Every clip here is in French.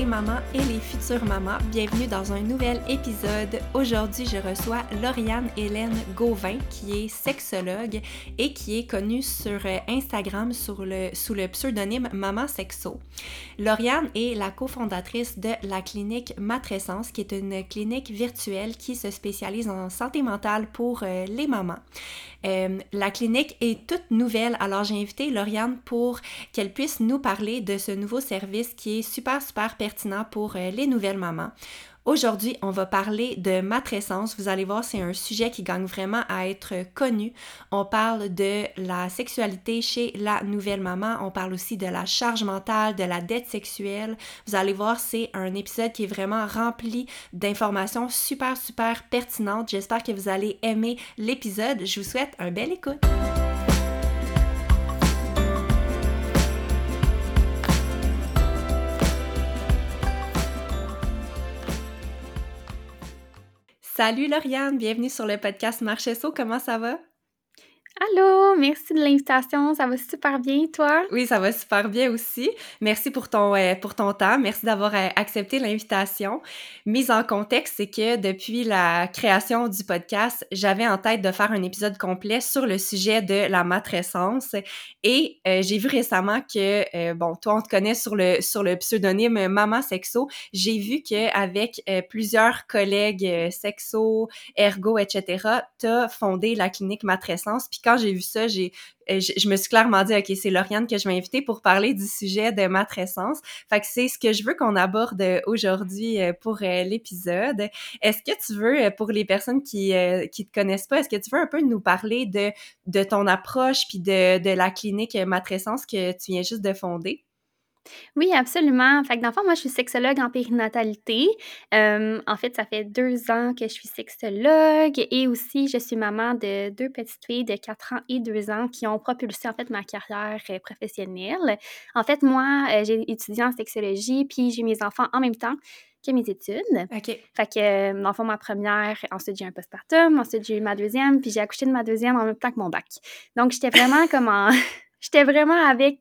Les mamans et les futures mamans, bienvenue dans un nouvel épisode. Aujourd'hui, je reçois Lauriane Hélène Gauvin qui est sexologue et qui est connue sur euh, Instagram le, sous le pseudonyme Maman Sexo. Lauriane est la cofondatrice de la clinique Matrescence qui est une clinique virtuelle qui se spécialise en santé mentale pour euh, les mamans. Euh, la clinique est toute nouvelle, alors j'ai invité Lauriane pour qu'elle puisse nous parler de ce nouveau service qui est super, super pour euh, les nouvelles mamans. Aujourd'hui, on va parler de matrescence. Vous allez voir, c'est un sujet qui gagne vraiment à être connu. On parle de la sexualité chez la nouvelle maman. On parle aussi de la charge mentale, de la dette sexuelle. Vous allez voir, c'est un épisode qui est vraiment rempli d'informations super, super pertinentes. J'espère que vous allez aimer l'épisode. Je vous souhaite un bel écoute. Salut Lauriane, bienvenue sur le podcast Marchesso. Comment ça va? Allô, merci de l'invitation, ça va super bien, toi? Oui, ça va super bien aussi. Merci pour ton, euh, pour ton temps, merci d'avoir euh, accepté l'invitation. Mise en contexte, c'est que depuis la création du podcast, j'avais en tête de faire un épisode complet sur le sujet de la matrescence et euh, j'ai vu récemment que, bon, toi, on te connaît sur le, sur le pseudonyme Maman Sexo. J'ai vu qu'avec plusieurs collègues sexo, ergo, etc., tu as fondé la clinique Matrescence. Puis quand j'ai vu ça, j'ai, je, je, me suis clairement dit, OK, c'est Lauriane que je vais inviter pour parler du sujet de matrescence. Fait que c'est ce que je veux qu'on aborde aujourd'hui pour l'épisode. Est-ce que tu veux, pour les personnes qui qui te connaissent pas, est-ce que tu veux un peu nous parler de, de ton approche puis de, de la clinique matrescence que tu viens juste de fonder? Oui, absolument. Fait que dans le fond, moi, je suis sexologue en périnatalité. Euh, en fait, ça fait deux ans que je suis sexologue et aussi, je suis maman de deux petites filles de 4 ans et 2 ans qui ont propulsé, en fait, ma carrière professionnelle. En fait, moi, j'ai étudié en sexologie puis j'ai mes enfants en même temps que mes études. OK. Fait que, dans le fond, ma première, ensuite j'ai eu un postpartum, ensuite j'ai eu ma deuxième, puis j'ai accouché de ma deuxième en même temps que mon bac. Donc, j'étais vraiment comme en... J'étais vraiment avec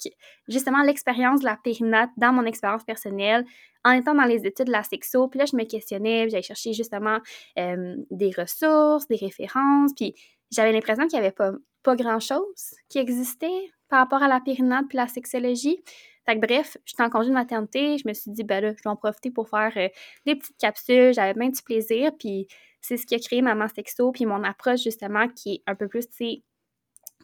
justement l'expérience de la périnate dans mon expérience personnelle, en étant dans les études de la sexo. Puis là, je me questionnais, j'allais chercher justement des ressources, des références. Puis j'avais l'impression qu'il n'y avait pas, pas grand-chose qui existait par rapport à la périnate puis la sexologie. Fait que bref, j'étais en congé de maternité, je me suis dit, ben là, je vais en profiter pour faire euh, des petites capsules, j'avais bien du plaisir. Puis c'est ce qui a créé Maman Sexo, puis mon approche justement qui est un peu plus, tu sais,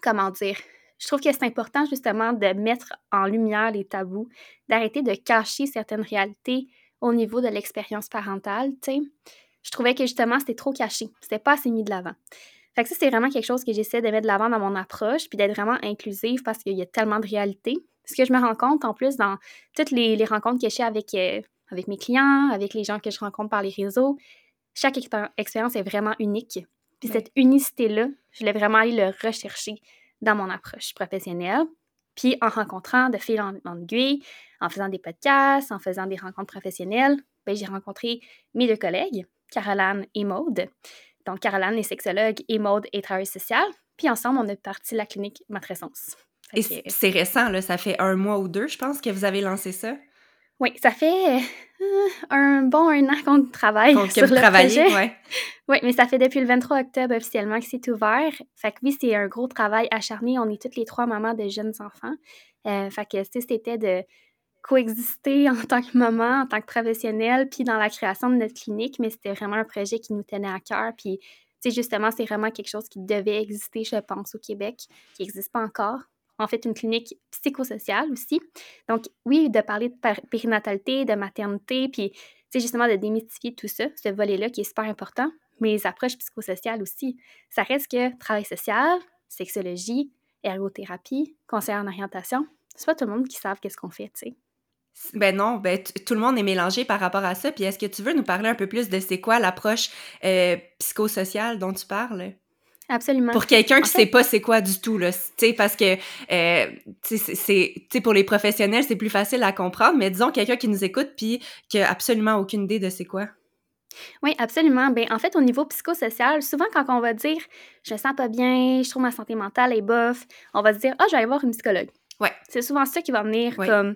comment dire, je trouve que c'est important justement de mettre en lumière les tabous, d'arrêter de cacher certaines réalités au niveau de l'expérience parentale, tu sais. Je trouvais que justement c'était trop caché, c'était pas assez mis de l'avant. Fait que ça, c'est vraiment quelque chose que j'essaie de mettre de l'avant dans mon approche, puis d'être vraiment inclusive parce qu'il y a tellement de réalités. Ce que je me rends compte en plus dans toutes les, les rencontres que je fais avec, euh, avec mes clients, avec les gens que je rencontre par les réseaux, chaque expérience est vraiment unique. Puis cette unicité-là, je voulais vraiment aller le rechercher dans mon approche professionnelle. Puis en rencontrant de fil en, en aiguille, en faisant des podcasts, en faisant des rencontres professionnelles, ben, j'ai rencontré mes deux collègues, Caroline et Maude. Donc, Caroline est sexologue et Maude est travailleuse sociale. Puis ensemble, on a parti la clinique Matrescence. Et c'est récent, là, ça fait un mois ou deux, je pense, que vous avez lancé ça? Oui, ça fait euh, un bon un an qu'on travaille Donc, sur le projet. ouais. Oui, mais ça fait depuis le 23 octobre officiellement que c'est ouvert. Fait que oui, c'est un gros travail acharné. On est toutes les trois mamans de jeunes enfants. Euh, fait que c'était de coexister en tant que maman, en tant que professionnelle, puis dans la création de notre clinique, mais c'était vraiment un projet qui nous tenait à cœur. Puis, tu sais, justement, c'est vraiment quelque chose qui devait exister, je pense, au Québec, qui n'existe pas encore. En fait, une clinique psychosociale aussi. Donc, oui, de parler de péri- périnatalité, de maternité, puis, tu sais, justement, de démystifier tout ça, ce volet-là qui est super important, mais les approches psychosociales aussi. Ça reste que travail social, sexologie, ergothérapie, conseiller en orientation, c'est pas tout le monde qui savent qu'est-ce qu'on fait, tu sais. Ben non, ben tout le monde est mélangé par rapport à ça. Puis est-ce que tu veux nous parler un peu plus de c'est quoi l'approche euh, psychosociale dont tu parles? Absolument. Pour quelqu'un qui En fait- sait pas c'est quoi du tout, là. Parce que, euh, c'est- pour les professionnels, c'est plus facile à comprendre, mais disons quelqu'un qui nous écoute puis qui a absolument aucune idée de c'est quoi. Oui, absolument. Ben, en fait, au niveau psychosocial, souvent quand on va dire je me sens pas bien, je trouve ma santé mentale est bof, on va se dire ah, je vais aller voir une psychologue. Ouais. C'est souvent ça qui va venir comme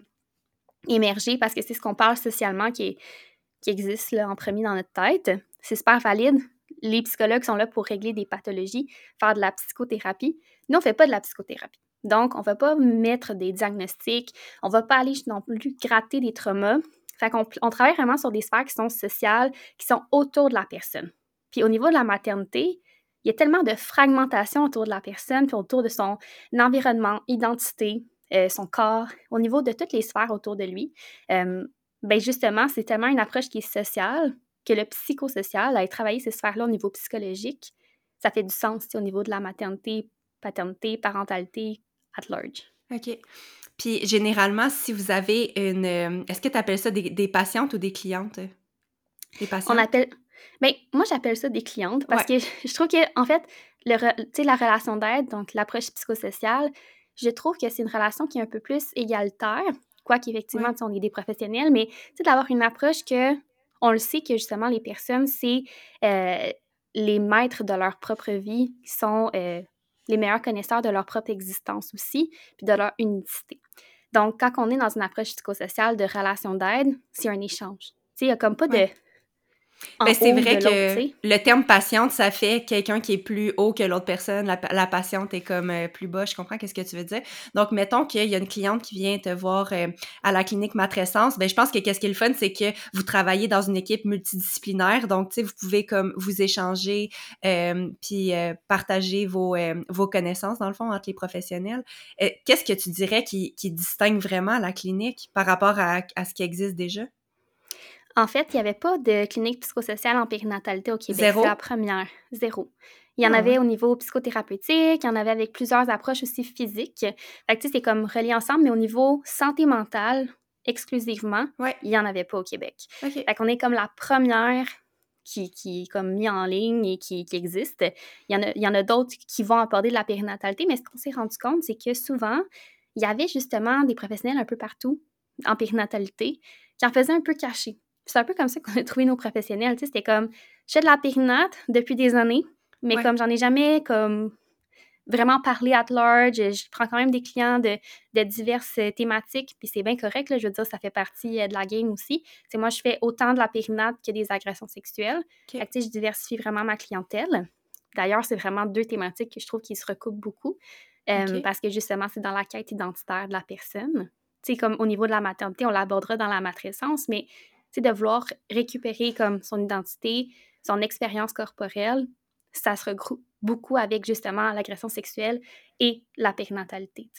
émerger parce que c'est ce qu'on parle socialement qui, est- qui existe là, en premier dans notre tête. C'est super valide. Les psychologues sont là pour régler des pathologies, faire de la psychothérapie. Nous, on fait pas de la psychothérapie. Donc, on va pas mettre des diagnostics, on va pas aller non plus gratter des traumas. Fait on travaille vraiment sur des sphères qui sont sociales, qui sont autour de la personne. Puis au niveau de la maternité, il y a tellement de fragmentation autour de la personne, puis autour de son environnement, identité, euh, son corps, au niveau de toutes les sphères autour de lui. Euh, ben justement, c'est tellement une approche qui est sociale que le psychosocial, aller travailler ces sphères-là au niveau psychologique, ça fait du sens au niveau de la maternité, paternité, parentalité, at large. OK. Puis généralement, si vous avez une... euh, Est-ce que tu appelles ça des, des patientes ou des clientes? Des patients? On appelle. Ben, moi, j'appelle ça des clientes parce que je trouve que, en fait, le re- la relation d'aide, donc l'approche psychosociale, je trouve que c'est une relation qui est un peu plus égalitaire, quoi qu'effectivement, Ouais. on est des professionnels, mais d'avoir une approche que, on le sait que justement, les personnes, c'est euh, les maîtres de leur propre vie, qui sont euh, les meilleurs connaisseurs de leur propre existence aussi, puis de leur unicité. Donc, quand on est dans une approche psychosociale de relation d'aide, c'est un échange. Il n'y a comme pas de. Ben, c'est vrai que le terme patiente, ça fait quelqu'un qui est plus haut que l'autre personne. La, la patiente est comme euh, plus bas. Je comprends qu'est-ce que tu veux dire. Donc, mettons qu'il y a une cliente qui vient te voir euh, à la clinique matrescence. Ben, je pense que qu'est-ce qui est le fun, c'est que vous travaillez dans une équipe multidisciplinaire. Donc, tu sais, vous pouvez comme vous échanger euh, puis euh, partager vos, vos connaissances, dans le fond, entre les professionnels. Qu'est-ce que tu dirais qui, qui distingue vraiment la clinique par rapport à, à ce qui existe déjà? En fait, il n'y avait pas de clinique psychosociale en périnatalité au Québec. Zéro? C'est la première. Zéro. Il y en Ah avait au niveau psychothérapeutique, il y en avait avec plusieurs approches aussi physiques. Fait que, tu sais, c'est comme relié ensemble, mais au niveau santé mentale, exclusivement, Ouais. il n'y en avait pas au Québec. OK. Fait qu'on est comme la première qui, qui est comme mis en ligne et qui, qui existe. Il y en a, il y en a d'autres qui vont aborder de la périnatalité, mais ce qu'on s'est rendu compte, c'est que souvent, il y avait justement des professionnels un peu partout en périnatalité qui en faisaient un peu cacher. C'est un peu comme ça qu'on a trouvé nos professionnels. tu sais, C'était comme, je fais de la périnate depuis des années, mais Ouais. comme j'en ai jamais comme vraiment parlé at large, je prends quand même des clients de, de diverses euh, thématiques, puis c'est bien correct, là, je veux dire, ça fait partie euh, de la game aussi. C'est moi, je fais autant de la périnate que des agressions sexuelles. OK. Fait que, je diversifie vraiment ma clientèle. D'ailleurs, c'est vraiment deux thématiques que je trouve qui se recoupent beaucoup, euh, parce que justement, c'est dans la quête identitaire de la personne. Tu sais, comme au niveau de la maternité, on l'abordera dans la matrescence, mais de vouloir récupérer comme son identité, son expérience corporelle, ça se regroupe beaucoup avec justement l'agression sexuelle et la périnatalité,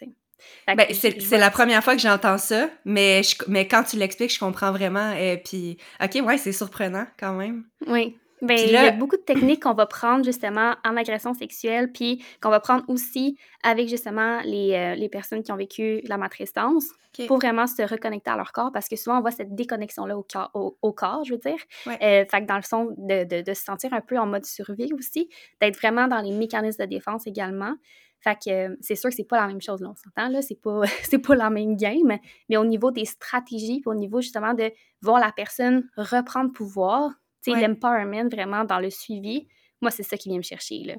Ben, c'est vois la première fois que j'entends ça, mais, je- mais quand tu l'expliques, je comprends vraiment. Et puis, OK, ouais, c'est surprenant quand même. Oui. Ben, il y a beaucoup de techniques qu'on va prendre justement en agression sexuelle, puis qu'on va prendre aussi avec justement les, euh, les personnes qui ont vécu la matrescence OK. pour vraiment se reconnecter à leur corps parce que souvent on voit cette déconnexion-là au, corps- au, au corps, je veux dire. Ouais. Euh, fait que dans le sens de, de, de se sentir un peu en mode survie aussi, d'être vraiment dans les mécanismes de défense également. Fait que euh, c'est sûr que c'est pas la même chose, là, on s'entend, là, c'est pas, c'est pas la même game, mais au niveau des stratégies, puis au niveau justement de voir la personne reprendre pouvoir, tu sais, Ouais. l'empowerment vraiment dans le suivi, moi, c'est ça qui vient me chercher, là.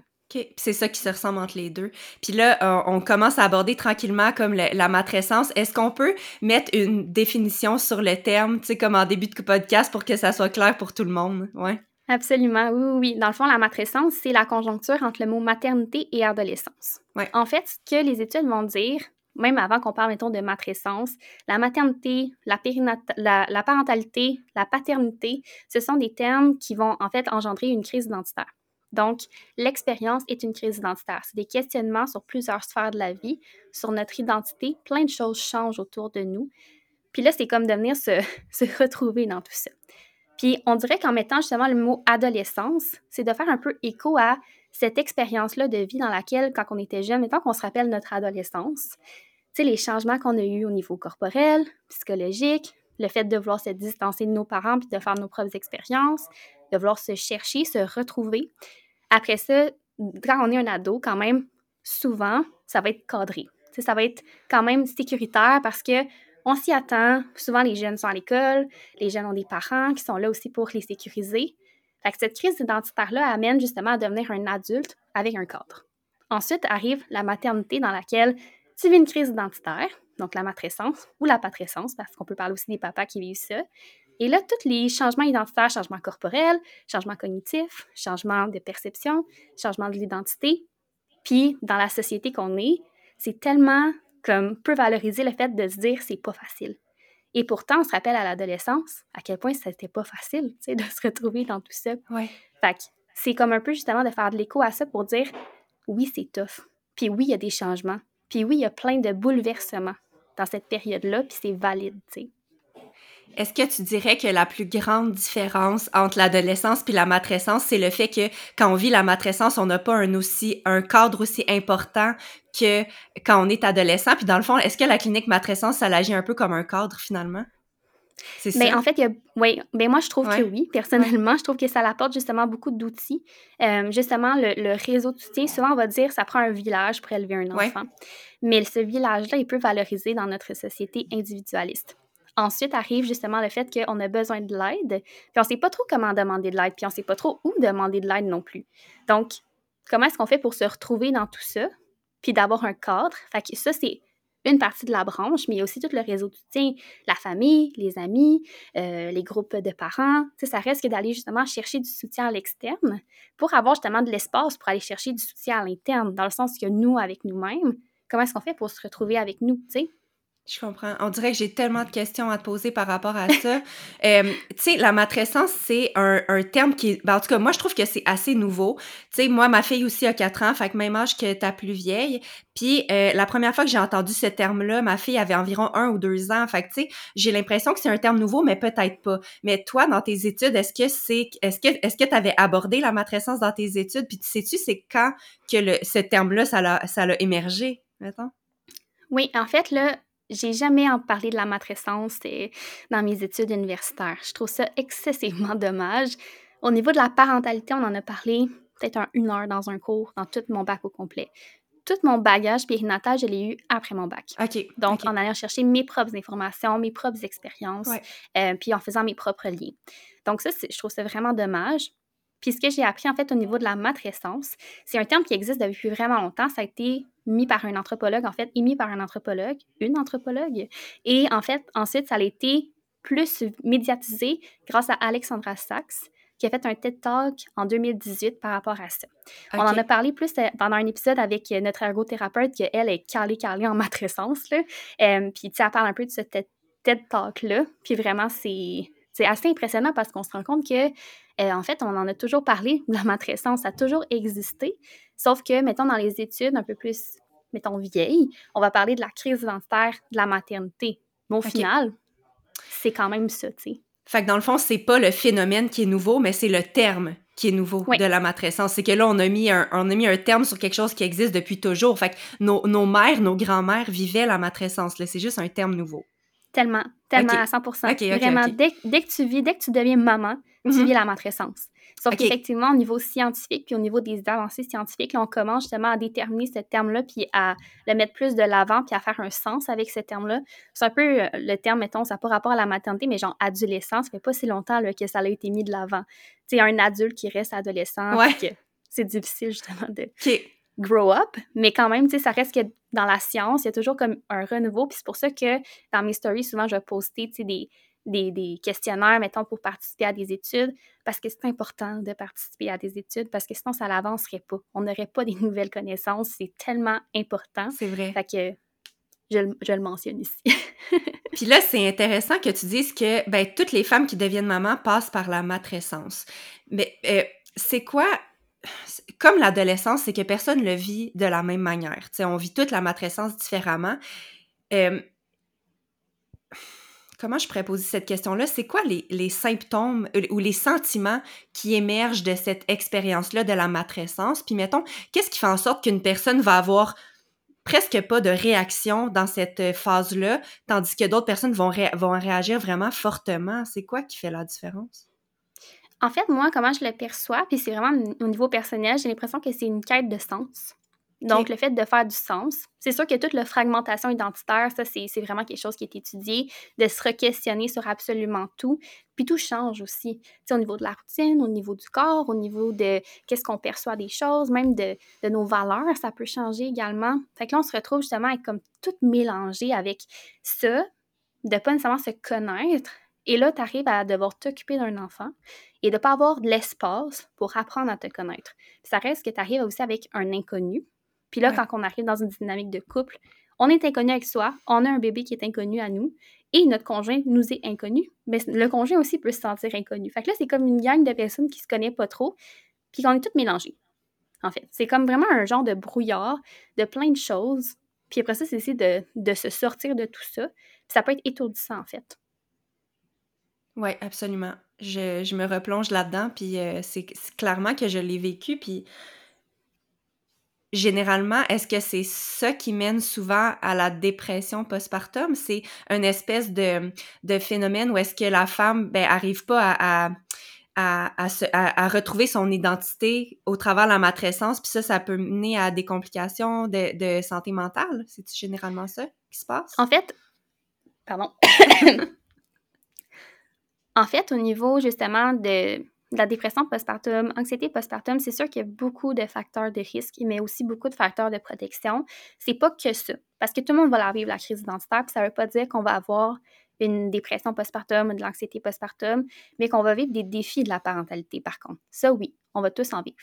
c'est ça qui se ressemble entre les deux. Puis là, euh, on commence à aborder tranquillement comme la matrescence. Est-ce qu'on peut mettre une définition sur le terme, tu sais, comme en début de podcast pour que ça soit clair pour tout le monde? Ouais. Absolument, oui, oui, oui. Dans le fond, la matrescence, c'est la conjoncture entre le mot maternité et adolescence. Ouais. En fait, ce que les études vont dire, même avant qu'on parle, mettons, de matrescence, la maternité, la, la, la, parentalité, la paternité, ce sont des termes qui vont en fait engendrer une crise identitaire. Donc, l'expérience est une crise identitaire. C'est des questionnements sur plusieurs sphères de la vie, sur notre identité. Plein de choses changent autour de nous. Puis là, c'est comme de venir se, se retrouver dans tout ça. Puis on dirait qu'en mettant justement le mot adolescence, c'est de faire un peu écho à cette expérience-là de vie dans laquelle, quand on était jeune, mettons qu'on se rappelle notre adolescence, tu les changements qu'on a eus au niveau corporel, psychologique, le fait de vouloir se distancer de nos parents puis de faire nos propres expériences, de vouloir se chercher, se retrouver. Après ça, quand on est un ado, quand même, souvent, ça va être cadré. ça va être quand même sécuritaire parce que on s'y attend. Souvent, les jeunes sont à l'école, les jeunes ont des parents qui sont là aussi pour les sécuriser. Fait que cette crise identitaire-là amène justement à devenir un adulte avec un cadre. Ensuite arrive la maternité dans laquelle tu vis une crise identitaire, donc la matrescence ou la patrescence, parce qu'on peut parler aussi des papas qui vivent ça. Et là, tous les changements identitaires, changements corporels, changements cognitifs, changements de perception, changements de l'identité, puis dans la société qu'on est, c'est tellement comme peut valoriser le fait de se dire c'est pas facile. Et pourtant, on se rappelle à l'adolescence à quel point c'était pas facile, tu sais, de se retrouver dans tout ça. Ouais. Fait c'est comme un peu justement de faire de l'écho à ça pour dire oui, c'est tough. Puis oui, il y a des changements. Puis oui, il y a plein de bouleversements dans cette période-là, puis c'est valide, tu sais. Est-ce que tu dirais que la plus grande différence entre l'adolescence puis la matrescence, c'est le fait que quand on vit la matrescence, on n'a pas un aussi un cadre aussi important que quand on est adolescent? Puis dans le fond, est-ce que la clinique matrescence, ça agit un peu comme un cadre finalement? C'est ben, en fait, il y a, oui, ben moi je trouve que oui. Personnellement, je trouve que ça apporte justement beaucoup d'outils. Euh, justement, le, réseau de soutien, souvent on va dire ça prend un village pour élever un enfant. Mais ce village-là, il peut valoriser dans notre société individualiste. Ensuite arrive justement le fait qu'on a besoin de l'aide, puis on ne sait pas trop comment demander de l'aide, puis on ne sait pas trop où demander de l'aide non plus. Donc, comment est-ce qu'on fait pour se retrouver dans tout ça, puis d'avoir un cadre? Fait que ça, c'est une partie de la branche, mais il y a aussi tout le réseau de soutien, la famille, les amis, euh, les groupes de parents. ça reste que d'aller justement chercher du soutien à l'externe pour avoir justement de l'espace pour aller chercher du soutien à l'interne, dans le sens que nous, avec nous-mêmes, comment est-ce qu'on fait pour se retrouver avec nous, tu? Je comprends. On dirait que j'ai tellement de questions à te poser par rapport à ça. euh, tu sais, la matrescence, c'est un, un, terme qui. Ben, en tout cas, moi, je trouve que c'est assez nouveau. Tu sais, moi, ma fille aussi a 4 ans, fait que même âge que ta plus vieille. Puis, euh, la première fois que j'ai entendu ce terme-là, ma fille avait environ un ou deux ans. Fait que, tu sais, j'ai l'impression que c'est un terme nouveau, mais peut-être pas. Mais toi, dans tes études, est-ce que c'est... Est-ce que est-ce que tu avais abordé la matrescence dans tes études? Puis, tu sais-tu, c'est quand que le, ce terme-là, ça l'a, ça l'a émergé, mettons? Oui, en fait, là, j'ai jamais en parlé de la matrescence dans mes études universitaires. Je trouve ça excessivement dommage. Au niveau de la parentalité, on en a parlé peut-être une heure dans un cours, dans tout mon bac au complet. Tout mon bagage périnatal, je l'ai eu après mon bac. OK. Donc, en allant chercher mes propres informations, mes propres expériences, euh, puis en faisant mes propres liens. Donc, ça, je trouve ça vraiment dommage. Puis ce que j'ai appris en fait au niveau de la matrescence, c'est un terme qui existe depuis vraiment longtemps. Ça a été mis par un anthropologue, en fait, émis par un anthropologue, une anthropologue. Et en fait, ensuite, ça a été plus médiatisé grâce à Alexandra Sachs, qui a fait un TED Talk en 2018 par rapport à ça. On en a parlé plus euh, pendant un épisode avec euh, notre ergothérapeute, qui elle est calée, calée en matrescence. Là. Euh, puis, tu sais, elle parle un peu de ce TED, Talk-là. Puis vraiment, c'est assez impressionnant parce qu'on se rend compte que euh, en fait, on en a toujours parlé, la matrescence a toujours existé, sauf que, mettons, dans les études un peu plus, mettons, vieilles, on va parler de la crise identitaire de la maternité. Mais au final, c'est quand même ça, tu sais. Fait que dans le fond, c'est pas le phénomène qui est nouveau, mais c'est le terme qui est nouveau de la matrescence. C'est que là, on a, mis un, on a mis un terme sur quelque chose qui existe depuis toujours. Fait que nos, nos mères, nos grands-mères vivaient la matrescence. C'est juste un terme nouveau. Tellement, tellement à 100 Vraiment, dès, dès, que tu vis, dès que tu deviens maman, tu mm-hmm. vis la matrescence. Sauf qu'effectivement, au niveau scientifique, puis au niveau des avancées scientifiques, là, on commence justement à déterminer ce terme-là, puis à le mettre plus de l'avant, puis à faire un sens avec ce terme-là. C'est un peu euh, le terme, mettons, ça n'a pas rapport à la maternité, mais genre adolescence, ça fait pas si longtemps que ça a été mis de l'avant. Tu sais, un adulte qui reste adolescent, ouais. c'est difficile justement de grow up. Mais quand même, tu sais, ça reste que dans la science, il y a toujours comme un renouveau. Puis c'est pour ça que dans mes stories, souvent, je vais poster, tu sais, des, des, des, questionnaires, mettons, pour participer à des études, parce que c'est important de participer à des études, parce que sinon, ça n'avancerait pas. On n'aurait pas des nouvelles connaissances. C'est tellement important. C'est vrai. Fait que je, je le mentionne ici. Puis là, c'est intéressant que tu dises que ben, toutes les femmes qui deviennent maman passent par la matrescence. Mais euh, c'est quoi comme l'adolescence, c'est que personne le vit de la même manière. sais, on vit toute la matrescence différemment. Euh, comment je pourrais poser cette question-là? C'est quoi les, symptômes euh, ou les sentiments qui émergent de cette expérience-là de la matrescence? Puis mettons, qu'est-ce qui fait en sorte qu'une personne va avoir presque pas de réaction dans cette phase-là, tandis que d'autres personnes vont réagir vraiment fortement? C'est quoi qui fait la différence? En fait, moi, comment je le perçois, puis c'est vraiment au niveau personnel, j'ai l'impression que c'est une quête de sens. Donc, le fait de faire du sens, c'est sûr que toute la fragmentation identitaire, ça, c'est vraiment quelque chose qui est étudié, de se re-questionner sur absolument tout. Puis tout change aussi, tu sais, au niveau de la routine, au niveau du corps, au niveau de qu'est-ce qu'on perçoit des choses, même de, de, nos valeurs, ça peut changer également. Fait que là, on se retrouve justement être comme tout mélangé avec ça, de pas nécessairement se connaître. Et là, tu arrives à devoir t'occuper d'un enfant et de pas avoir de l'espace pour apprendre à te connaître. ça reste que tu arrives aussi avec un inconnu puis là, quand on arrive dans une dynamique de couple, on est inconnu avec soi, on a un bébé qui est inconnu à nous, et notre conjoint nous est inconnu, mais le conjoint aussi peut se sentir inconnu. Fait que là, c'est comme une gang de personnes qui se connaissent pas trop, puis qu'on est toutes mélangées. En fait, c'est comme vraiment un genre de brouillard de plein de choses. Puis après ça, c'est essayer de, de, se sortir de tout ça. Puis ça peut être étourdissant, en fait. Oui, absolument. Je, je, me replonge là-dedans, puis euh, c'est clairement que je l'ai vécu, puis généralement, est-ce que c'est ça qui mène souvent à la dépression postpartum? C'est une espèce de, de phénomène où est-ce que la femme ben, arrive pas à, à, à, retrouver son identité au travers de la matrescence, puis ça, ça peut mener à des complications de, de santé mentale? C'est généralement ça qui se passe? En fait, pardon. en fait, au niveau justement de la dépression postpartum, anxiété postpartum, c'est sûr qu'il y a beaucoup de facteurs de risque, mais aussi beaucoup de facteurs de protection. C'est pas que ça, parce que tout le monde va la vivre la crise identitaire, puis ça veut pas dire qu'on va avoir une dépression postpartum ou de l'anxiété postpartum, mais qu'on va vivre des défis de la parentalité par contre. Ça oui, on va tous en vivre.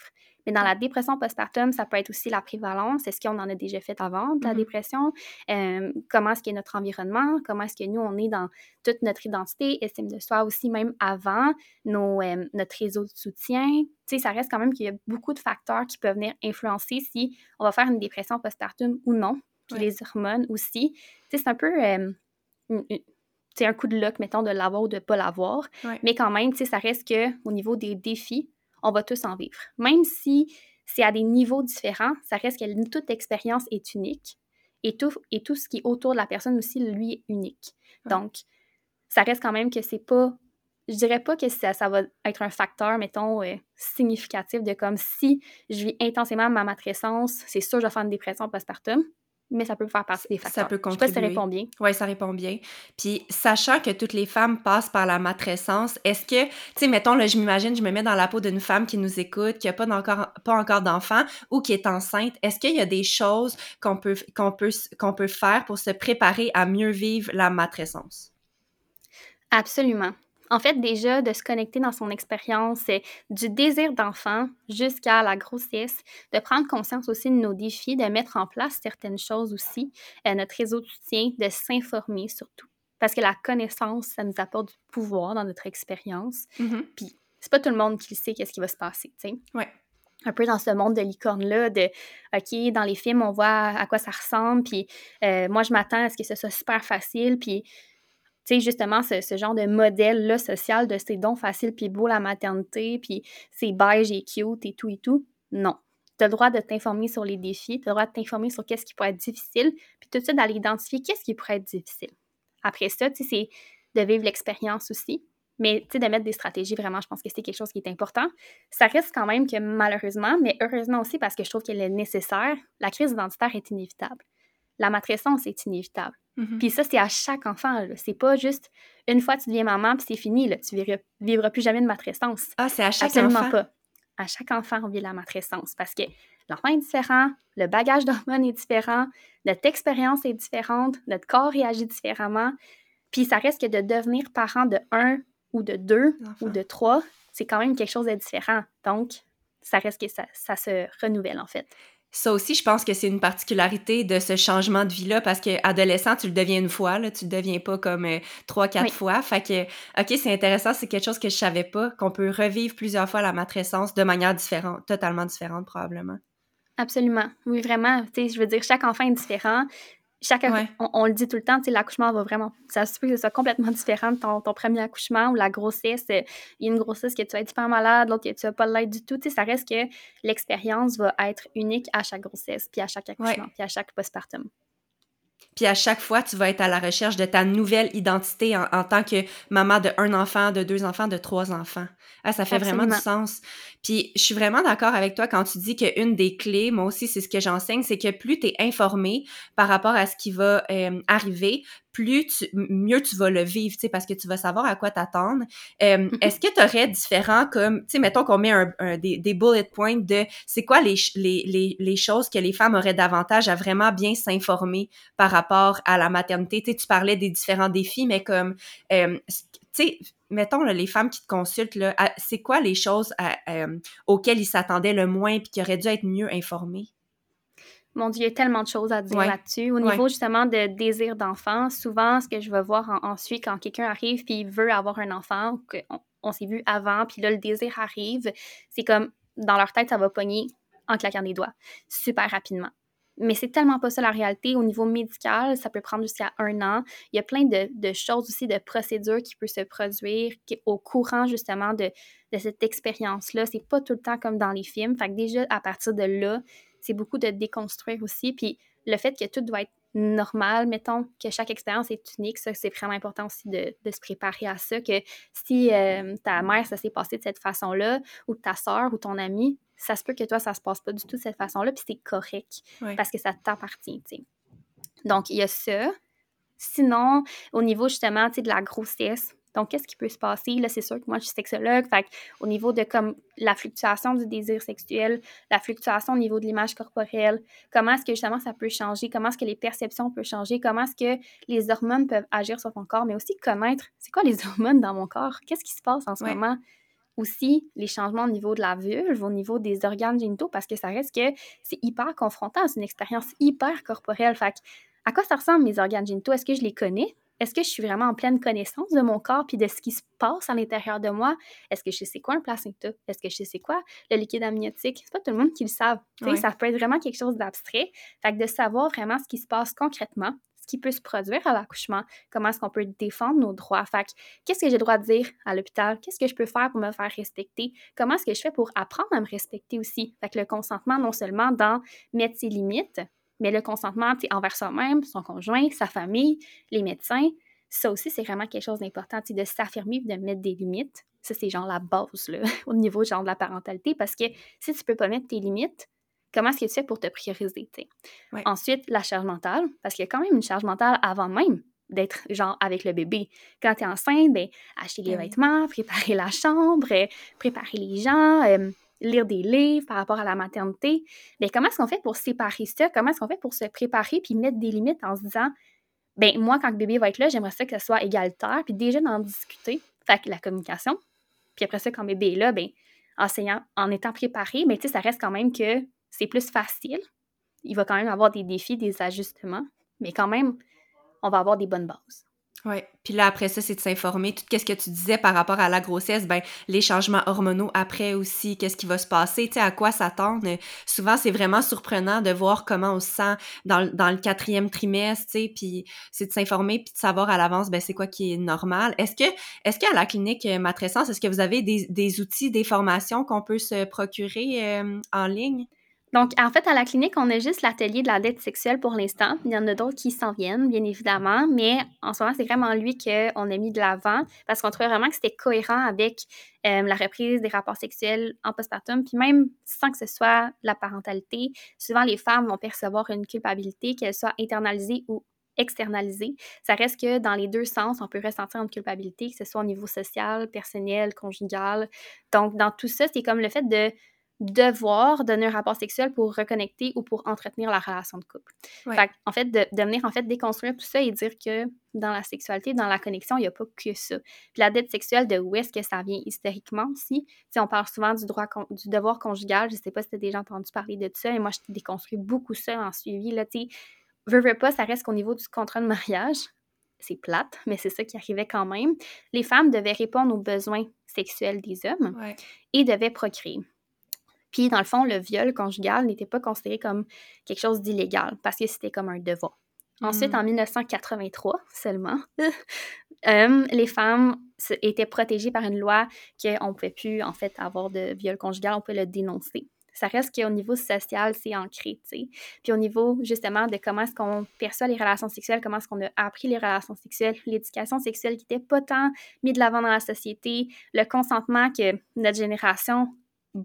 Mais dans la dépression postpartum, ça peut être aussi la prévalence. Est-ce qu'on en a déjà fait avant de la mm-hmm. dépression? Euh, comment est-ce qu'est notre environnement? Comment est-ce que nous, on est dans toute notre identité, estime de soi aussi, même avant nos, euh, notre réseau de soutien? Tu sais, ça reste quand même qu'il y a beaucoup de facteurs qui peuvent venir influencer si on va faire une dépression postpartum ou non. Puis les hormones aussi. Tu sais, c'est un peu... Euh, c'est un coup de luck, mettons, de l'avoir ou de ne pas l'avoir. Mais quand même, tu sais, ça reste qu'au niveau des défis, on va tous en vivre. Même si c'est à des niveaux différents, ça reste que toute expérience est unique et tout, et tout ce qui est autour de la personne aussi, lui, est unique. Donc, ça reste quand même que c'est pas. Je dirais pas que ça, ça va être un facteur, mettons, euh, significatif de comme si je vis intensément ma matrescence, c'est sûr, je vais faire une dépression postpartum mais ça peut faire partie des facteurs. Ça peut contribuer. Je sais pas si ça répond bien. Oui, ça répond bien. Puis, sachant que toutes les femmes passent par la matrescence, est-ce que, tu sais, mettons, là, je m'imagine, je me mets dans la peau d'une femme qui nous écoute, qui n'a pas encore, pas encore d'enfant ou qui est enceinte, est-ce qu'il y a des choses qu'on peut, qu'on peut, qu'on peut faire pour se préparer à mieux vivre la matrescence? Absolument. En fait, déjà, de se connecter dans son expérience du désir d'enfant jusqu'à la grossesse, de prendre conscience aussi de nos défis, de mettre en place certaines choses aussi, euh, notre réseau de soutien, de s'informer surtout. Parce que la connaissance, ça nous apporte du pouvoir dans notre expérience. Mm-hmm. Puis, c'est pas tout le monde qui sait qu'est-ce qui va se passer, tu sais. Ouais un peu dans ce monde de licorne-là, de OK, dans les films, on voit à quoi ça ressemble, puis euh, moi, je m'attends à ce que ce soit super facile, puis sais, justement, ce, genre de modèle-là social de c'est donc facile puis beau la maternité, puis c'est beige et cute et tout et tout. Non. Tu as le droit de t'informer sur les défis, tu as le droit de t'informer sur qu'est-ce qui pourrait être difficile, puis tout de suite d'aller identifier qu'est-ce qui pourrait être difficile. Après ça, tu sais, c'est de vivre l'expérience aussi, mais tu sais, de mettre des stratégies, vraiment, je pense que c'est quelque chose qui est important. Ça reste quand même que malheureusement, mais heureusement aussi parce que je trouve qu'elle est nécessaire, la crise identitaire est inévitable. La matrescence est inévitable. Mm-hmm. Puis ça, c'est à chaque enfant. C'est pas juste une fois tu deviens maman, puis c'est fini. Là, tu vivras, vivras plus jamais de matrescence. Ah, c'est à chaque Absolument pas. à chaque enfant au vit la matrescence parce que l'enfant est différent, le bagage d'hormones est différent, notre expérience est différente, notre corps réagit différemment. Puis ça reste que de devenir parent de un ou de deux ou de trois, c'est quand même quelque chose de différent. Donc, ça reste que ça, ça se renouvelle en fait. Ça aussi, je pense que c'est une particularité de ce changement de vie-là parce qu'adolescent, tu le deviens une fois, là, tu le deviens pas comme euh, trois, quatre fois. Fait que, OK, c'est intéressant, c'est quelque chose que je savais pas, qu'on peut revivre plusieurs fois la matrescence de manière différente, totalement différente probablement. Absolument. Oui, vraiment. Tu sais, je veux dire, chaque enfant est différent chaque on, le dit tout le temps, l'accouchement va vraiment. Ça se peut que ce soit complètement différent de ton, premier accouchement ou la grossesse. Euh, il y a une grossesse que tu vas être super malade, l'autre que tu vas pas l'être du tout. ça reste que l'expérience va être unique à chaque grossesse, puis à chaque accouchement, puis à chaque postpartum. Puis à chaque fois, tu vas être à la recherche de ta nouvelle identité en, tant que maman de un enfant, de deux enfants, de trois enfants. Ah, ça fait vraiment du sens. Puis je suis vraiment d'accord avec toi quand tu dis qu'une des clés, moi aussi, c'est ce que j'enseigne, c'est que plus tu es informé par rapport à ce qui va euh, arriver, plus tu, mieux tu vas le vivre, tu sais, parce que tu vas savoir à quoi t'attendre. Euh. Est-ce que tu aurais différents comme, tu sais, mettons qu'on met un, des, des, bullet points de c'est quoi les, les, les, les, choses que les femmes auraient davantage à vraiment bien s'informer par rapport à la maternité? Tu sais, tu parlais des différents défis, mais comme, euh, tu sais, mettons les femmes qui te consultent, c'est quoi les choses auxquelles ils s'attendaient le moins puis qui auraient dû être mieux informées? Mon Dieu, il y a tellement de choses à dire là-dessus. Au niveau justement de désir d'enfant, souvent, ce que je vais voir ensuite quand quelqu'un arrive puis il veut avoir un enfant, ou qu'on on, s'est vu avant, puis là, le désir arrive, c'est comme dans leur tête, ça va pogner en claquant des doigts, super rapidement. Mais c'est tellement pas ça la réalité. Au niveau médical, ça peut prendre jusqu'à un an. Il y a plein de, choses aussi, de procédures qui peuvent se produire au courant justement de, de cette expérience-là. C'est pas tout le temps comme dans les films. Fait que déjà, à partir de là, c'est beaucoup de déconstruire aussi. Puis le fait que tout doit être normal, mettons, que chaque expérience est unique, ça, c'est vraiment important aussi de, se préparer à ça, que si euh, ta mère, ça s'est passé de cette façon-là, ou ta soeur ou ton ami, ça se peut que toi, ça se passe pas du tout de cette façon-là, puis c'est correct, parce que ça t'appartient, tu sais. Donc, il y a ça. Sinon, au niveau justement, tu sais, de la grossesse, donc, qu'est-ce qui peut se passer? Là, c'est sûr que moi, je suis sexologue. Fait au niveau de comme la fluctuation du désir sexuel, la fluctuation au niveau de l'image corporelle, comment est-ce que justement ça peut changer, comment est-ce que les perceptions peuvent changer, comment est-ce que les hormones peuvent agir sur ton corps, mais aussi connaître c'est quoi les hormones dans mon corps, qu'est-ce qui se passe en ce moment? Aussi, les changements au niveau de la vulve, au niveau des organes génitaux, parce que ça reste que c'est hyper confrontant, c'est une expérience hyper corporelle. Fait à quoi ça ressemble mes organes génitaux? Est-ce que je les connais? Est-ce que je suis vraiment en pleine connaissance de mon corps puis de ce qui se passe à l'intérieur de moi? Est-ce que je sais quoi un placenta? Est-ce que je sais quoi le liquide amniotique? C'est pas tout le monde qui le savent. Ça peut être vraiment quelque chose d'abstrait. Fait que de savoir vraiment ce qui se passe concrètement, ce qui peut se produire à l'accouchement, comment est-ce qu'on peut défendre nos droits. Fait qu'est-ce que j'ai le droit de dire à l'hôpital? Qu'est-ce que je peux faire pour me faire respecter? Comment est-ce que je fais pour apprendre à me respecter aussi? Fait que le consentement, non seulement dans mettre ses limites, mais le consentement envers soi-même, son conjoint, sa famille, les médecins, ça aussi, c'est vraiment quelque chose d'important, de s'affirmer de mettre des limites. Ça, c'est genre la base là, au niveau genre de la parentalité, parce que si tu peux pas mettre tes limites, comment est-ce que tu fais pour te prioriser? Ensuite, la charge mentale, parce qu'il y a quand même une charge mentale avant même d'être genre avec le bébé. Quand tu es enceinte, ben, acheter les ben vêtements, préparer la chambre, euh, préparer les gens, euh, lire des livres par rapport à la maternité. Mais comment est-ce qu'on fait pour séparer ça? Comment est-ce qu'on fait pour se préparer puis mettre des limites en se disant, ben moi, quand le bébé va être là, j'aimerais ça que ce soit égalitaire, puis déjà d'en discuter, fait la communication. Puis après ça, quand le bébé est là, ben enseignant, en étant préparé, mais tu sais, ça reste quand même que c'est plus facile. Il va quand même avoir des défis, des ajustements, mais quand même, on va avoir des bonnes bases. Oui. Puis là, après ça, c'est de s'informer. Tout ce que tu disais par rapport à la grossesse, ben les changements hormonaux après aussi, qu'est-ce qui va se passer, tu sais, à quoi s'attendre. Souvent, c'est vraiment surprenant de voir comment on se sent dans, dans le quatrième trimestre, tu sais, puis c'est de s'informer puis de savoir à l'avance, ben c'est quoi qui est normal. Est-ce que, est-ce qu'à la clinique euh, Matrescence, est-ce que vous avez des, des outils, des formations qu'on peut se procurer euh, en ligne? Donc, en fait, à la clinique, on a juste l'atelier de la dette sexuelle pour l'instant. Il y en a d'autres qui s'en viennent, bien évidemment, mais en ce moment, c'est vraiment lui qu'on a mis de l'avant parce qu'on trouvait vraiment que c'était cohérent avec euh, la reprise des rapports sexuels en postpartum, puis même sans que ce soit la parentalité, souvent les femmes vont percevoir une culpabilité, qu'elle soit internalisée ou externalisé. Ça reste que dans les deux sens, on peut ressentir une culpabilité, que ce soit au niveau social, personnel, conjugal. Donc, dans tout ça, c'est comme le fait de devoir donner un rapport sexuel pour reconnecter ou pour entretenir la relation de couple. en fait, de, venir en fait déconstruire tout ça et dire que dans la sexualité, dans la connexion, il n'y a pas que ça. Puis la dette sexuelle, de où est-ce que ça vient historiquement aussi? Si on parle souvent du droit du devoir conjugal, je ne sais pas si tu as déjà entendu parler de ça, et moi, je déconstruis beaucoup ça en suivi. Là, tu veux, veux pas, ça reste qu'au niveau du contrat de mariage, c'est plate, mais c'est ça qui arrivait quand même. Les femmes devaient répondre aux besoins sexuels des hommes et devaient procréer. Puis, dans le fond, le viol conjugal n'était pas considéré comme quelque chose d'illégal parce que c'était comme un devoir. Ensuite, en 1983 mmh. seulement, euh, les femmes étaient protégées par une loi qu'on ne pouvait plus, en fait, avoir de viol conjugal, on pouvait le dénoncer. Ça reste qu'au niveau social, c'est ancré, tu sais. Puis au niveau, justement, de comment est-ce qu'on perçoit les relations sexuelles, comment est-ce qu'on a appris les relations sexuelles, l'éducation sexuelle qui n'était pas tant mise de l'avant dans la société, le consentement que notre génération